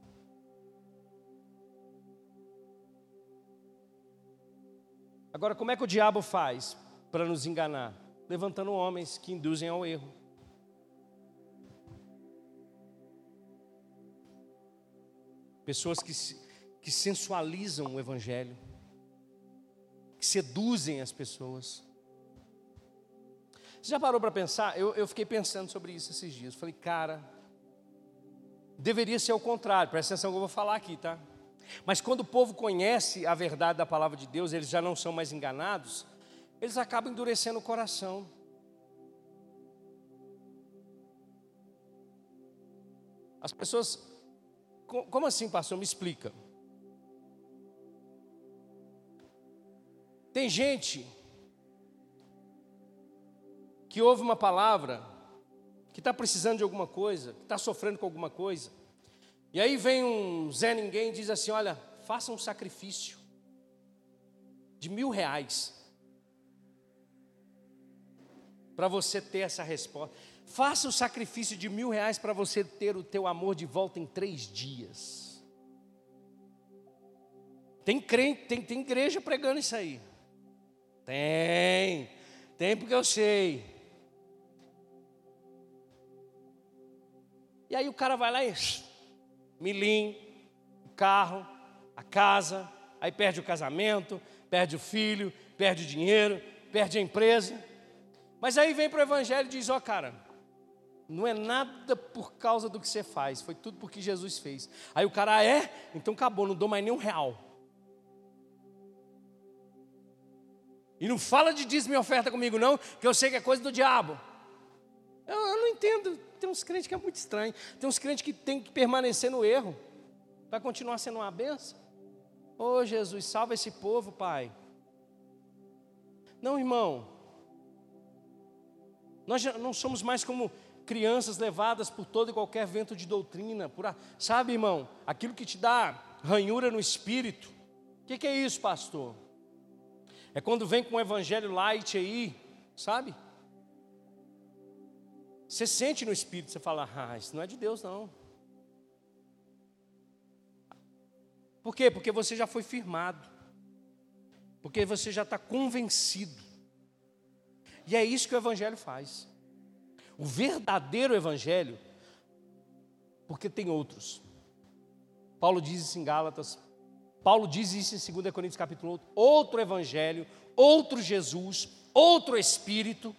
Agora, como é que o diabo faz para nos enganar? Levantando homens que induzem ao erro. Pessoas que, que sensualizam o Evangelho, que seduzem as pessoas. Você já parou para pensar? Eu, eu fiquei pensando sobre isso esses dias. Falei, cara, deveria ser o contrário, presta atenção que eu vou falar aqui, tá? Mas quando o povo conhece a verdade da palavra de Deus, eles já não são mais enganados, eles acabam endurecendo o coração. As pessoas, como assim, pastor? Me explica. Tem gente que ouve uma palavra, que está precisando de alguma coisa, que está sofrendo com alguma coisa, e aí vem um Zé Ninguém e diz assim: Olha, faça um sacrifício de mil reais para você ter essa resposta. Faça o sacrifício de mil reais para você ter o teu amor de volta em três dias. Tem crente, tem, tem igreja pregando isso aí. Tem, tem porque eu sei. E aí o cara vai lá e milim, o carro, a casa, aí perde o casamento, perde o filho, perde o dinheiro, perde a empresa. Mas aí vem para o evangelho e diz: Ó, oh, cara, não é nada por causa do que você faz, foi tudo porque Jesus fez. Aí o cara, ah, é? Então acabou, não dou mais nem um real. E não fala de dízimo e oferta comigo, não, que eu sei que é coisa do diabo. Entendo. Tem uns crentes que é muito estranho. Tem uns crentes que tem que permanecer no erro. Vai continuar sendo uma benção. Ô oh, Jesus, salva esse povo, Pai. Não, irmão. Nós não somos mais como crianças levadas por todo e qualquer vento de doutrina, por, sabe, irmão, aquilo que te dá ranhura no espírito. O que, que é isso, pastor? É quando vem com o evangelho light aí, sabe? Você sente no espírito, você fala, ah, isso não é de Deus, não. Por quê? Porque você já foi firmado. Porque você já está convencido. E é isso que o Evangelho faz. O verdadeiro evangelho, porque tem outros. Paulo diz isso em Gálatas, Paulo diz isso em 2 Coríntios capítulo 8, outro evangelho, outro Jesus, outro espírito.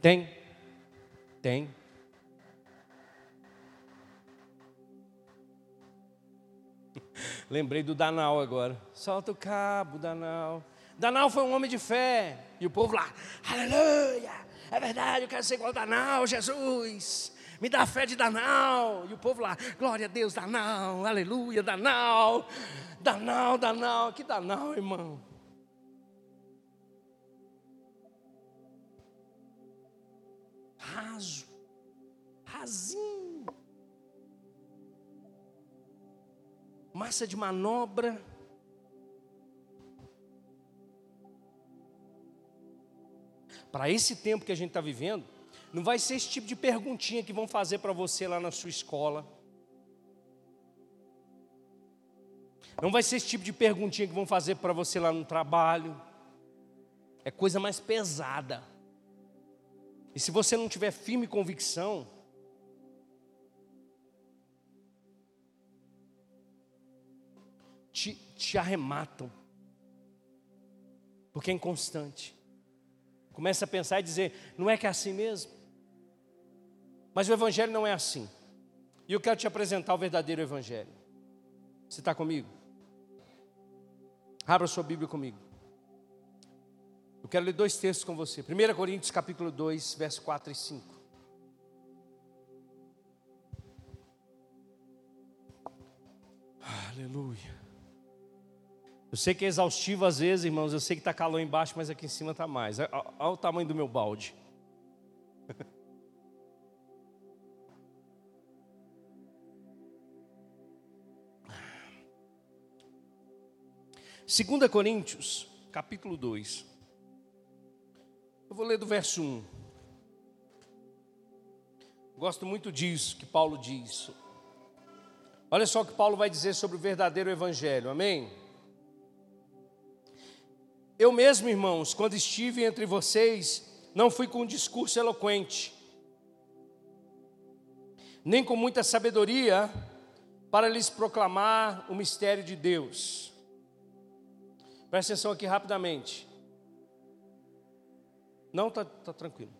Tem, tem. <laughs> Lembrei do Danal agora. Solta o cabo, Danal. Danal foi um homem de fé. E o povo lá, aleluia, é verdade, eu quero ser igual Danal, Jesus. Me dá fé de Danal. E o povo lá, glória a Deus, Danal, aleluia, Danal. Danal, Danal, que Danal, irmão. Raso, rasinho. Massa de manobra para esse tempo que a gente está vivendo, não vai ser esse tipo de perguntinha que vão fazer para você lá na sua escola. Não vai ser esse tipo de perguntinha que vão fazer para você lá no trabalho. É coisa mais pesada. E se você não tiver firme convicção, te, te arrematam. Porque é inconstante. Começa a pensar e dizer: não é que é assim mesmo? Mas o Evangelho não é assim. E eu quero te apresentar o verdadeiro Evangelho. Você está comigo? Abra sua Bíblia comigo. Eu quero ler dois textos com você. 1 Coríntios capítulo 2, verso 4 e 5. Aleluia. Eu sei que é exaustivo às vezes, irmãos. Eu sei que está calor embaixo, mas aqui em cima está mais. Olha, o tamanho do meu balde. <laughs> Segunda Coríntios, capítulo 2. Eu vou ler do verso 1. Gosto muito disso que Paulo diz. Olha só o que Paulo vai dizer sobre o verdadeiro evangelho. Amém? Eu mesmo, irmãos, quando estive entre vocês, não fui com um discurso eloquente, nem com muita sabedoria, para lhes proclamar o mistério de Deus. Presta atenção aqui rapidamente. Não, está tá tranquilo.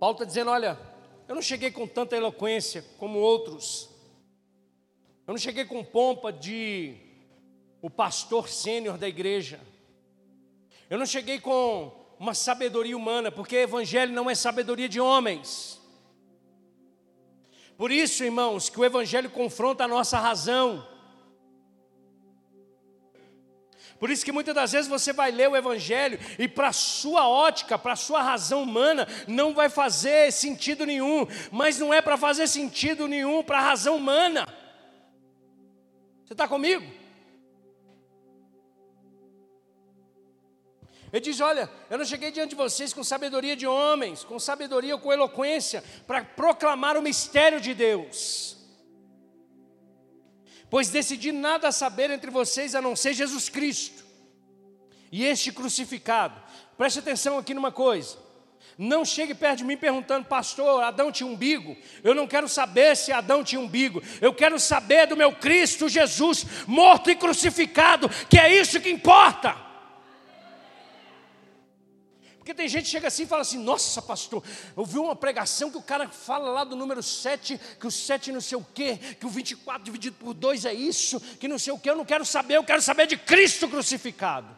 Paulo está dizendo: olha, eu não cheguei com tanta eloquência como outros. Eu não cheguei com pompa de o pastor sênior da igreja. Eu não cheguei com uma sabedoria humana, porque evangelho não é sabedoria de homens. Por isso, irmãos, que o evangelho confronta a nossa razão. Por isso que muitas das vezes você vai ler o Evangelho e para a sua ótica, para a sua razão humana, não vai fazer sentido nenhum. Mas não é para fazer sentido nenhum para a razão humana. Você está comigo? Ele diz: Olha, eu não cheguei diante de vocês com sabedoria de homens, com sabedoria ou com eloquência, para proclamar o mistério de Deus. Pois decidi nada saber entre vocês a não ser Jesus Cristo e este crucificado. Preste atenção aqui numa coisa. Não chegue perto de mim perguntando, pastor, Adão tinha umbigo. Eu não quero saber se Adão tinha umbigo. Eu quero saber do meu Cristo Jesus, morto e crucificado, que é isso que importa. Porque tem gente que chega assim e fala assim: Nossa, pastor, eu vi uma pregação que o cara fala lá do número 7, que o 7 não sei o quê, que o 24 dividido por 2 é isso, que não sei o quê. Eu não quero saber, eu quero saber de Cristo crucificado.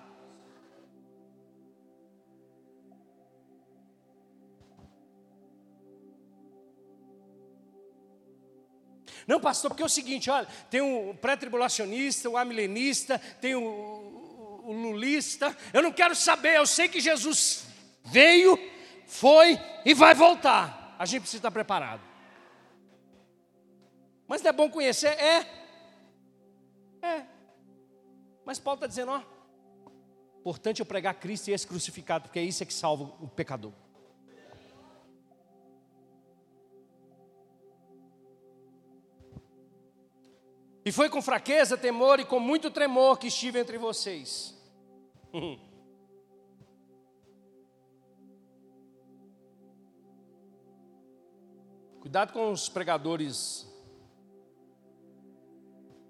Não, pastor, porque é o seguinte: olha, tem o pré-tribulacionista, o amilenista, tem o, o, o lulista. Eu não quero saber, eu sei que Jesus veio, foi e vai voltar. A gente precisa estar preparado. Mas não é bom conhecer? É. É. Mas Paulo está dizendo, ó. Importante eu pregar Cristo e esse crucificado, porque é isso é que salva o pecador. E foi com fraqueza, temor e com muito tremor que estive entre vocês. <laughs> Cuidado com os pregadores.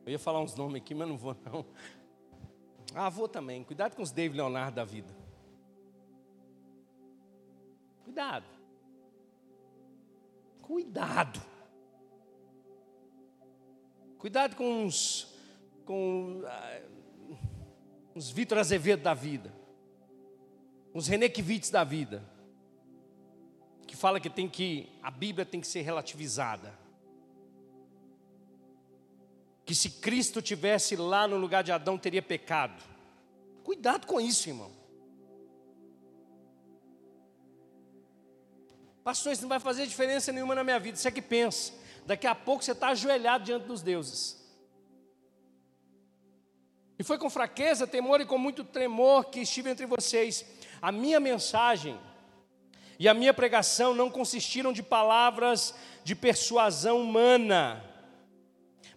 Eu ia falar uns nomes aqui, mas não vou não. Ah, vou também. Cuidado com os David Leonardo da vida. Cuidado. Cuidado. Cuidado com os, com uh, os Vitor Azevedo da vida, os René Kivitz da vida, fala que tem que a Bíblia tem que ser relativizada. Que se Cristo tivesse lá no lugar de Adão teria pecado. Cuidado com isso, irmão. Pastor, isso não vai fazer diferença nenhuma na minha vida. Você é que pensa. Daqui a pouco você está ajoelhado diante dos deuses. E foi com fraqueza, temor e com muito tremor que estive entre vocês. A minha mensagem e a minha pregação não consistiram de palavras de persuasão humana,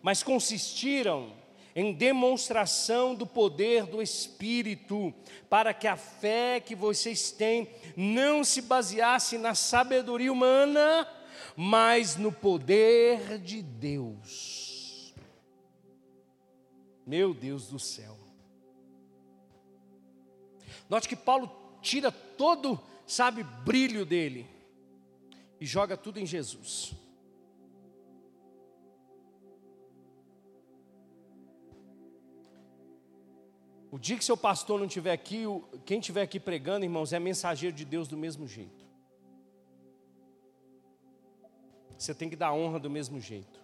mas consistiram em demonstração do poder do Espírito, para que a fé que vocês têm não se baseasse na sabedoria humana, mas no poder de Deus. Meu Deus do céu. Note que Paulo tira todo, sabe, brilho dele e joga tudo em Jesus. O dia que seu pastor não estiver aqui, quem estiver aqui pregando, irmãos, é mensageiro de Deus do mesmo jeito. você tem que dar honra do mesmo jeito.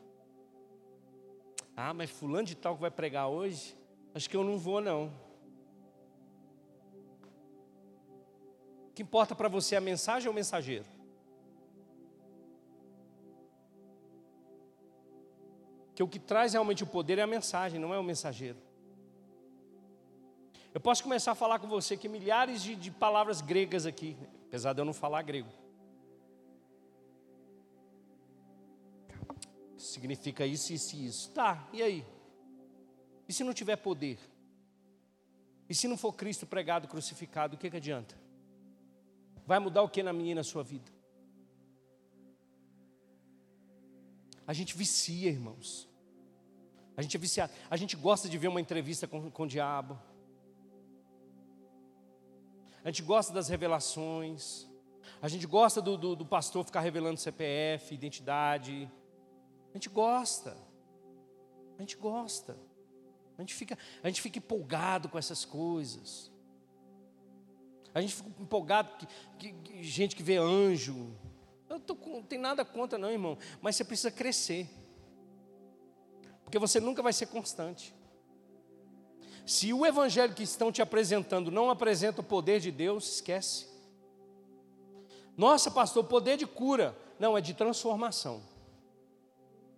Ah, mas fulano de tal que vai pregar hoje, acho que eu não vou não. Que importa para você é a mensagem ou o mensageiro? Que o que traz realmente o poder é a mensagem, não é o mensageiro. Eu posso começar a falar com você que milhares de, de palavras gregas aqui, apesar de eu não falar grego. significa isso, isso e isso. Tá, e aí? E se não tiver poder? E se não for Cristo pregado, crucificado, o que, que adianta? Vai mudar o que na minha e na sua vida? A gente vicia, irmãos. A gente é viciado. A gente gosta de ver uma entrevista com, com o diabo. A gente gosta das revelações. A gente gosta do, do, do pastor ficar revelando CPF, identidade. A gente gosta. A gente gosta. A gente fica, a gente fica empolgado com essas coisas. A gente fica empolgado que, que, gente que vê anjo. Eu tô, não tem nada contra, não, irmão. Mas você precisa crescer. Porque você nunca vai ser constante. Se o evangelho que estão te apresentando não apresenta o poder de Deus, esquece. Nossa, pastor, poder de cura. Não, é de transformação.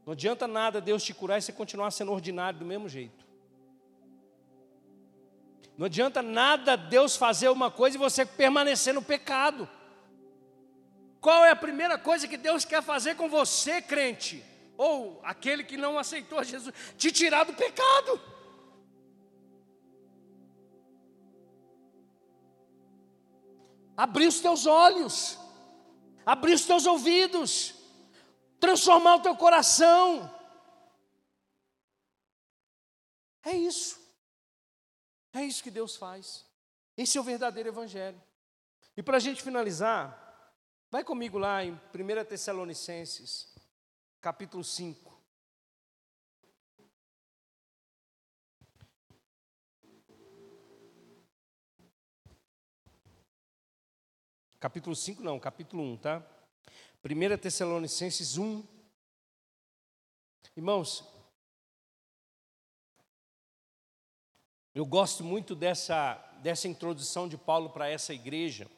Não adianta nada Deus te curar e você continuar sendo ordinário do mesmo jeito. Não adianta nada Deus fazer uma coisa e você permanecer no pecado. Qual é a primeira coisa que Deus quer fazer com você, crente? Ou aquele que não aceitou Jesus? Te tirar do pecado. Abrir os teus olhos, abrir os teus ouvidos, transformar o teu coração. É isso. É isso que Deus faz. Esse é o verdadeiro Evangelho. E para a gente finalizar, vai comigo lá em 1 Tessalonicenses, capítulo 5. Capítulo 5 não, capítulo 1, tá? 1 Tessalonicenses 1. Irmãos, eu gosto muito dessa, dessa introdução de Paulo para essa igreja,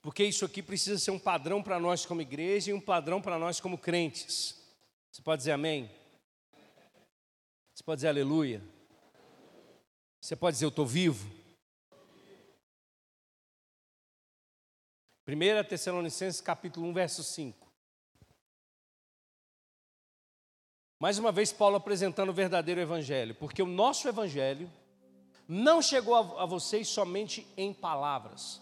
porque isso aqui precisa ser um padrão para nós como igreja e um padrão para nós como crentes. Você pode dizer amém? Você pode dizer aleluia? Você pode dizer eu estou vivo? 1 Tessalonicenses capítulo 1, verso 5. Mais uma vez, Paulo apresentando o verdadeiro evangelho, porque o nosso evangelho não chegou a, a vocês somente em palavras.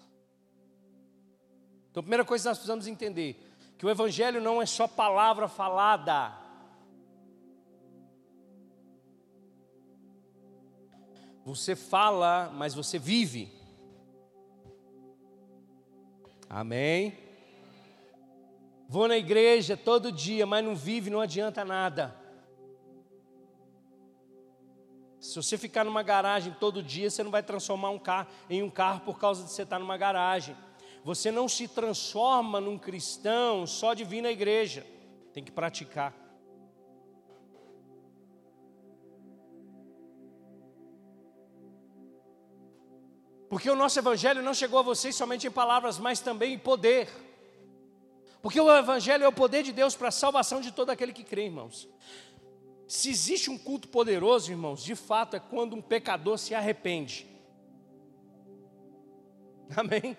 Então, a primeira coisa que nós precisamos entender, que o evangelho não é só palavra falada. Você fala, mas você vive. Amém? Vou na igreja todo dia, mas não vive, não adianta nada. Se você ficar numa garagem todo dia, você não vai transformar um carro em um carro por causa de você estar numa garagem. Você não se transforma num cristão só de vir na igreja. Tem que praticar. Porque o nosso evangelho não chegou a vocês somente em palavras, mas também em poder. Porque o evangelho é o poder de Deus para a salvação de todo aquele que crê, irmãos. Se existe um culto poderoso, irmãos, de fato é quando um pecador se arrepende. <laughs> Amém?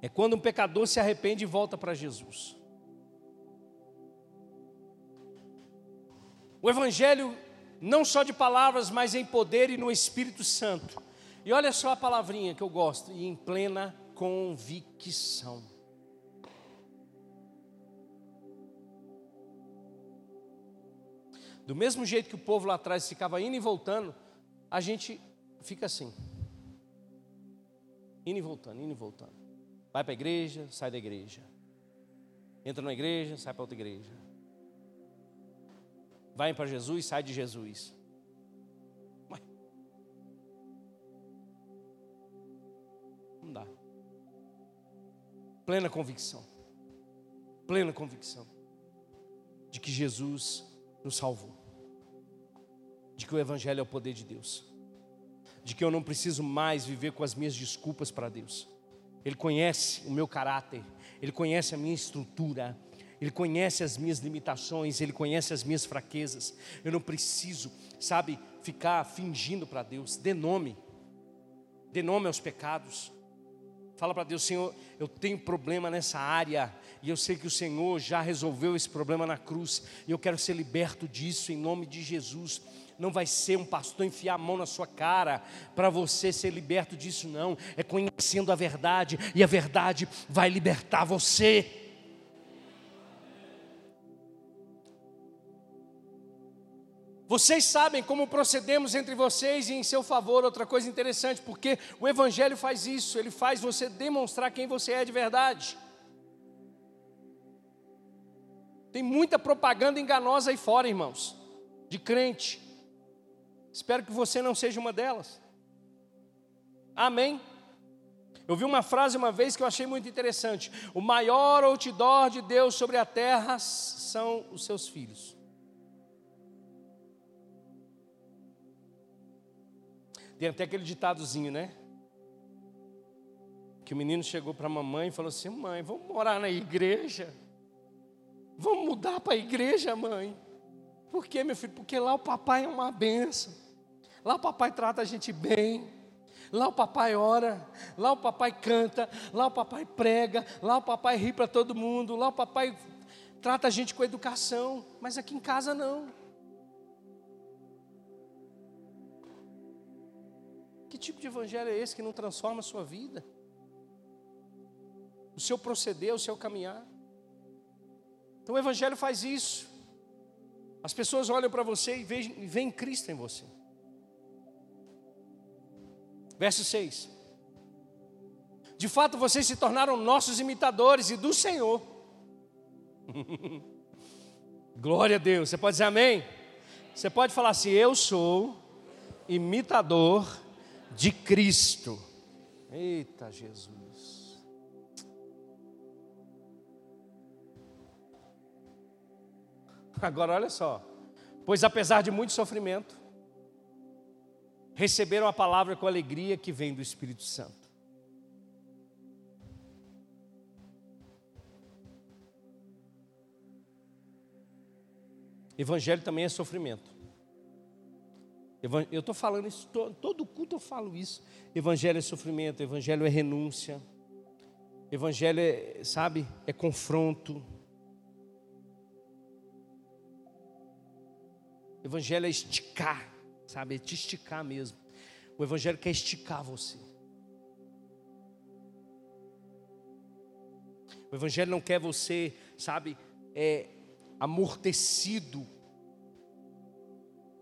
É quando um pecador se arrepende e volta para Jesus. O Evangelho não só de palavras, mas em poder e no Espírito Santo. E olha só a palavrinha que eu gosto, e em plena convicção. Do mesmo jeito que o povo lá atrás ficava indo e voltando, a gente fica assim. Indo e voltando, indo e voltando. Vai para a igreja, sai da igreja. Entra na igreja, sai para outra igreja vai para Jesus, sai de Jesus. Não dá. Plena convicção. Plena convicção de que Jesus nos salvou. De que o Evangelho é o poder de Deus. De que eu não preciso mais viver com as minhas desculpas para Deus. Ele conhece o meu caráter, Ele conhece a minha estrutura, ele conhece as minhas limitações, Ele conhece as minhas fraquezas. Eu não preciso, sabe, ficar fingindo para Deus. Dê nome, dê nome aos pecados. Fala para Deus, Senhor, eu tenho problema nessa área e eu sei que o Senhor já resolveu esse problema na cruz e eu quero ser liberto disso em nome de Jesus. Não vai ser um pastor enfiar a mão na sua cara para você ser liberto disso, não. É conhecendo a verdade e a verdade vai libertar você. Vocês sabem como procedemos entre vocês e em seu favor. Outra coisa interessante, porque o Evangelho faz isso, ele faz você demonstrar quem você é de verdade. Tem muita propaganda enganosa aí fora, irmãos, de crente. Espero que você não seja uma delas. Amém. Eu vi uma frase uma vez que eu achei muito interessante: O maior outdoor de Deus sobre a terra são os seus filhos. Tem até aquele ditadozinho, né? Que o menino chegou para a mamãe e falou assim: Mãe, vamos morar na igreja. Vamos mudar para a igreja, mãe. Por quê, meu filho? Porque lá o papai é uma benção. Lá o papai trata a gente bem. Lá o papai ora, lá o papai canta, lá o papai prega, lá o papai ri para todo mundo, lá o papai trata a gente com educação, mas aqui em casa não. Que tipo de evangelho é esse que não transforma a sua vida? O seu proceder, o seu caminhar. Então o evangelho faz isso. As pessoas olham para você e veem, veem Cristo em você. Verso 6. De fato, vocês se tornaram nossos imitadores e do Senhor. <laughs> Glória a Deus. Você pode dizer amém? Você pode falar assim: Eu sou imitador de Cristo. Eita Jesus. Agora olha só. Pois apesar de muito sofrimento, receberam a palavra com alegria que vem do Espírito Santo. Evangelho também é sofrimento. Eu estou falando isso, todo culto eu falo isso. Evangelho é sofrimento, evangelho é renúncia, evangelho é, sabe, é confronto. Evangelho é esticar sabe? É te esticar mesmo. O Evangelho quer esticar você. O Evangelho não quer você, sabe, é, amortecido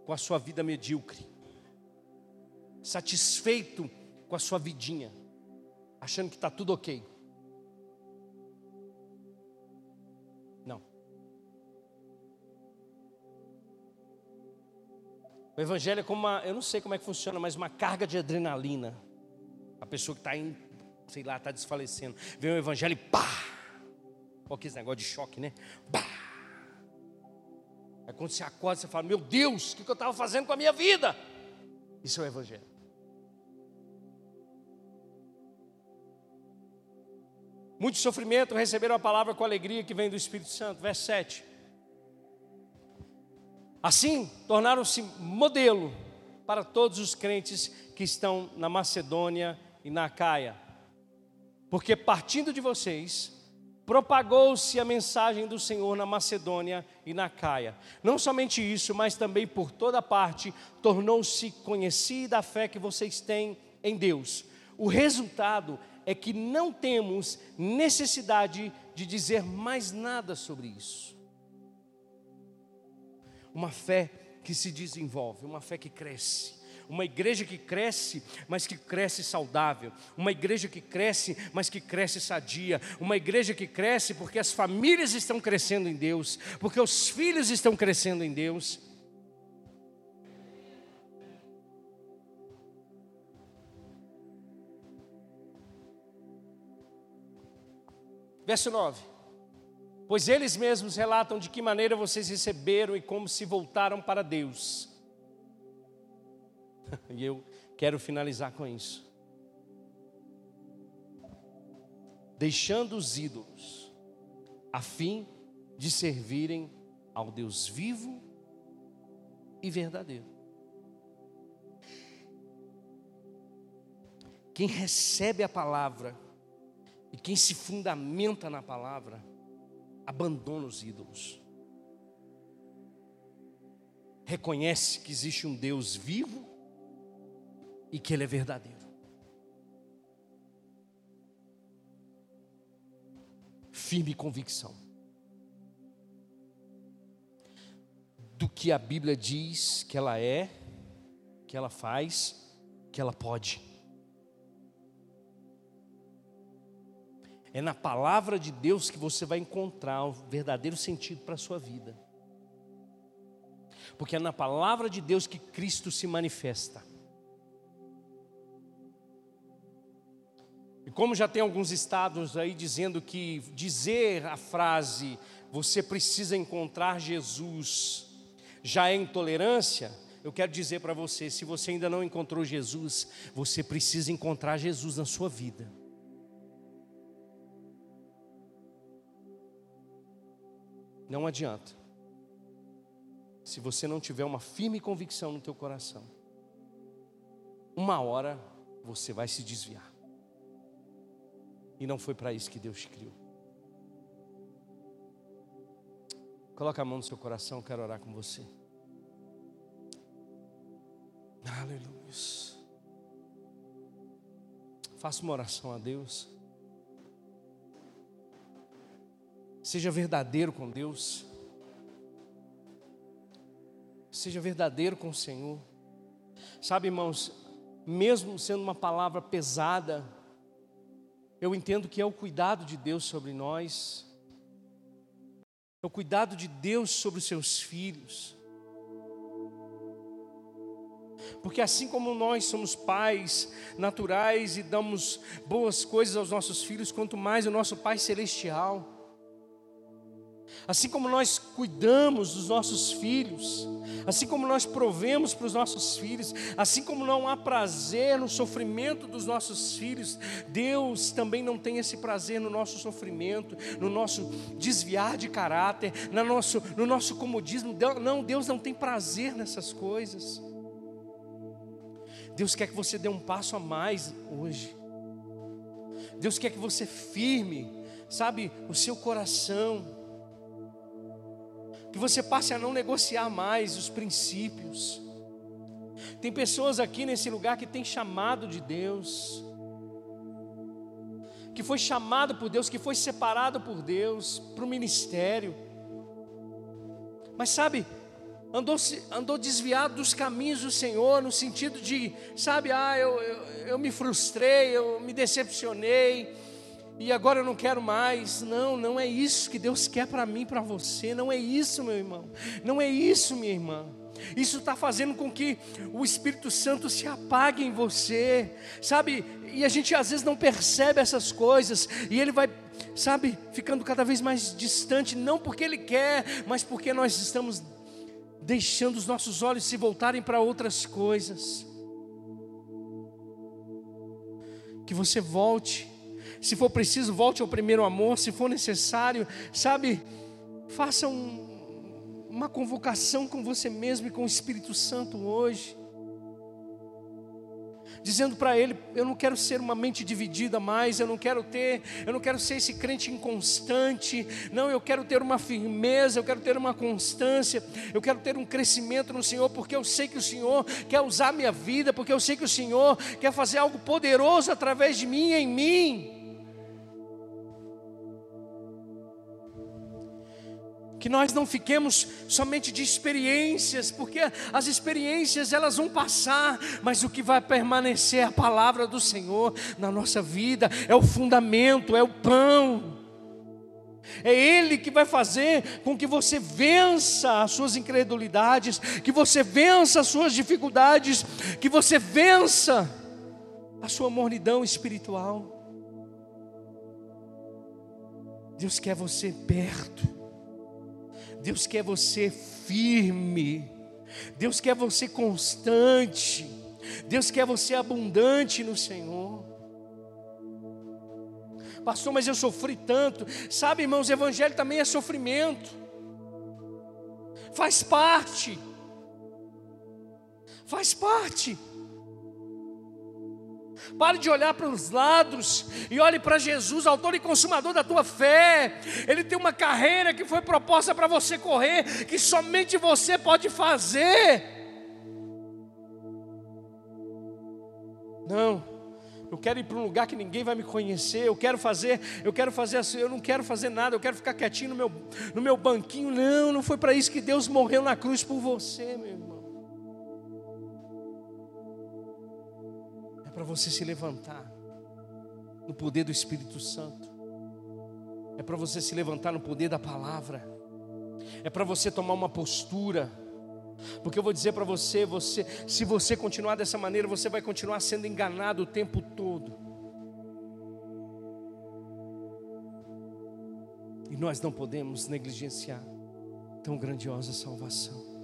com a sua vida medíocre, satisfeito com a sua vidinha, achando que está tudo ok. O evangelho é como uma, eu não sei como é que funciona, mas uma carga de adrenalina. A pessoa que está em, sei lá, está desfalecendo. Vem o evangelho e pá! Olha que negócio de choque, né? Pá! Aí quando você acorda, você fala, meu Deus, o que eu estava fazendo com a minha vida? Isso é o evangelho. Muito sofrimento receberam a palavra com alegria que vem do Espírito Santo. Verso 7. Assim, tornaram-se modelo para todos os crentes que estão na Macedônia e na Caia. Porque partindo de vocês, propagou-se a mensagem do Senhor na Macedônia e na Caia. Não somente isso, mas também por toda parte tornou-se conhecida a fé que vocês têm em Deus. O resultado é que não temos necessidade de dizer mais nada sobre isso uma fé que se desenvolve, uma fé que cresce. Uma igreja que cresce, mas que cresce saudável. Uma igreja que cresce, mas que cresce sadia. Uma igreja que cresce porque as famílias estão crescendo em Deus, porque os filhos estão crescendo em Deus. Verso 9. Pois eles mesmos relatam de que maneira vocês receberam e como se voltaram para Deus. <laughs> E eu quero finalizar com isso. Deixando os ídolos, a fim de servirem ao Deus vivo e verdadeiro. Quem recebe a palavra e quem se fundamenta na palavra, abandona os ídolos. Reconhece que existe um Deus vivo e que Ele é verdadeiro. Firme convicção. Do que a Bíblia diz que ela é, que ela faz, que ela pode. É na palavra de Deus que você vai encontrar o verdadeiro sentido para a sua vida. Porque é na palavra de Deus que Cristo se manifesta. E como já tem alguns estados aí dizendo que dizer a frase você precisa encontrar Jesus já é intolerância, eu quero dizer para você, se você ainda não encontrou Jesus, você precisa encontrar Jesus na sua vida. Não adianta. Se você não tiver uma firme convicção no teu coração, uma hora você vai se desviar. E não foi para isso que Deus criou. Coloca a mão no seu coração, quero orar com você. Aleluia. Faça uma oração a Deus. Seja verdadeiro com Deus. Seja verdadeiro com o Senhor. Sabe, irmãos, mesmo sendo uma palavra pesada, eu entendo que é o cuidado de Deus sobre nós, é o cuidado de Deus sobre os seus filhos. Porque assim como nós somos pais naturais e damos boas coisas aos nossos filhos, quanto mais o nosso Pai Celestial, Assim como nós cuidamos dos nossos filhos, assim como nós provemos para os nossos filhos, assim como não há prazer no sofrimento dos nossos filhos, Deus também não tem esse prazer no nosso sofrimento, no nosso desviar de caráter, no nosso, no nosso comodismo. Não, Deus não tem prazer nessas coisas. Deus quer que você dê um passo a mais hoje. Deus quer que você firme, sabe, o seu coração que você passe a não negociar mais os princípios. Tem pessoas aqui nesse lugar que tem chamado de Deus, que foi chamado por Deus, que foi separado por Deus para o ministério, mas sabe, andou, andou desviado dos caminhos do Senhor, no sentido de, sabe, ah, eu, eu, eu me frustrei, eu me decepcionei, e agora eu não quero mais. Não, não é isso que Deus quer para mim, para você. Não é isso, meu irmão. Não é isso, minha irmã. Isso está fazendo com que o Espírito Santo se apague em você, sabe? E a gente às vezes não percebe essas coisas, e ele vai, sabe, ficando cada vez mais distante, não porque ele quer, mas porque nós estamos deixando os nossos olhos se voltarem para outras coisas. Que você volte se for preciso, volte ao primeiro amor. Se for necessário, sabe, faça um, uma convocação com você mesmo e com o Espírito Santo hoje dizendo para ele: Eu não quero ser uma mente dividida mais, eu não quero ter, eu não quero ser esse crente inconstante, não, eu quero ter uma firmeza, eu quero ter uma constância, eu quero ter um crescimento no Senhor, porque eu sei que o Senhor quer usar minha vida, porque eu sei que o Senhor quer fazer algo poderoso através de mim, em mim. Que nós não fiquemos somente de experiências, porque as experiências elas vão passar, mas o que vai permanecer é a palavra do Senhor na nossa vida, é o fundamento, é o pão. É Ele que vai fazer com que você vença as suas incredulidades, que você vença as suas dificuldades, que você vença a sua mornidão espiritual. Deus quer você perto. Deus quer você firme. Deus quer você constante. Deus quer você abundante no Senhor. Pastor, mas eu sofri tanto. Sabe, irmãos, o Evangelho também é sofrimento. Faz parte. Faz parte. Pare de olhar para os lados e olhe para Jesus, autor e consumador da tua fé. Ele tem uma carreira que foi proposta para você correr, que somente você pode fazer. Não, Eu quero ir para um lugar que ninguém vai me conhecer. Eu quero fazer, eu quero fazer assim, eu não quero fazer nada, eu quero ficar quietinho no meu, no meu banquinho. Não, não foi para isso que Deus morreu na cruz por você, meu irmão. Para você se levantar no poder do Espírito Santo. É para você se levantar no poder da palavra. É para você tomar uma postura porque eu vou dizer para você, você, se você continuar dessa maneira, você vai continuar sendo enganado o tempo todo. E nós não podemos negligenciar tão grandiosa salvação.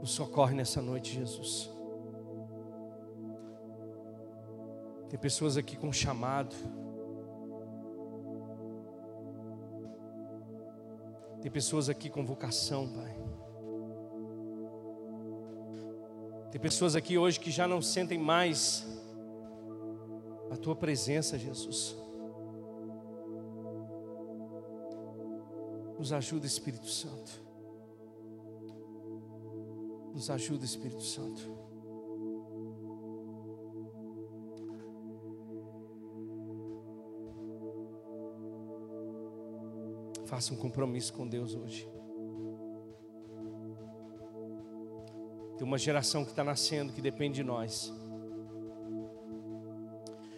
Nos socorre nessa noite, Jesus. Tem pessoas aqui com chamado. Tem pessoas aqui com vocação, Pai. Tem pessoas aqui hoje que já não sentem mais a tua presença, Jesus. Nos ajuda, Espírito Santo. Nos ajuda, Espírito Santo. Faça um compromisso com Deus hoje. Tem uma geração que está nascendo que depende de nós.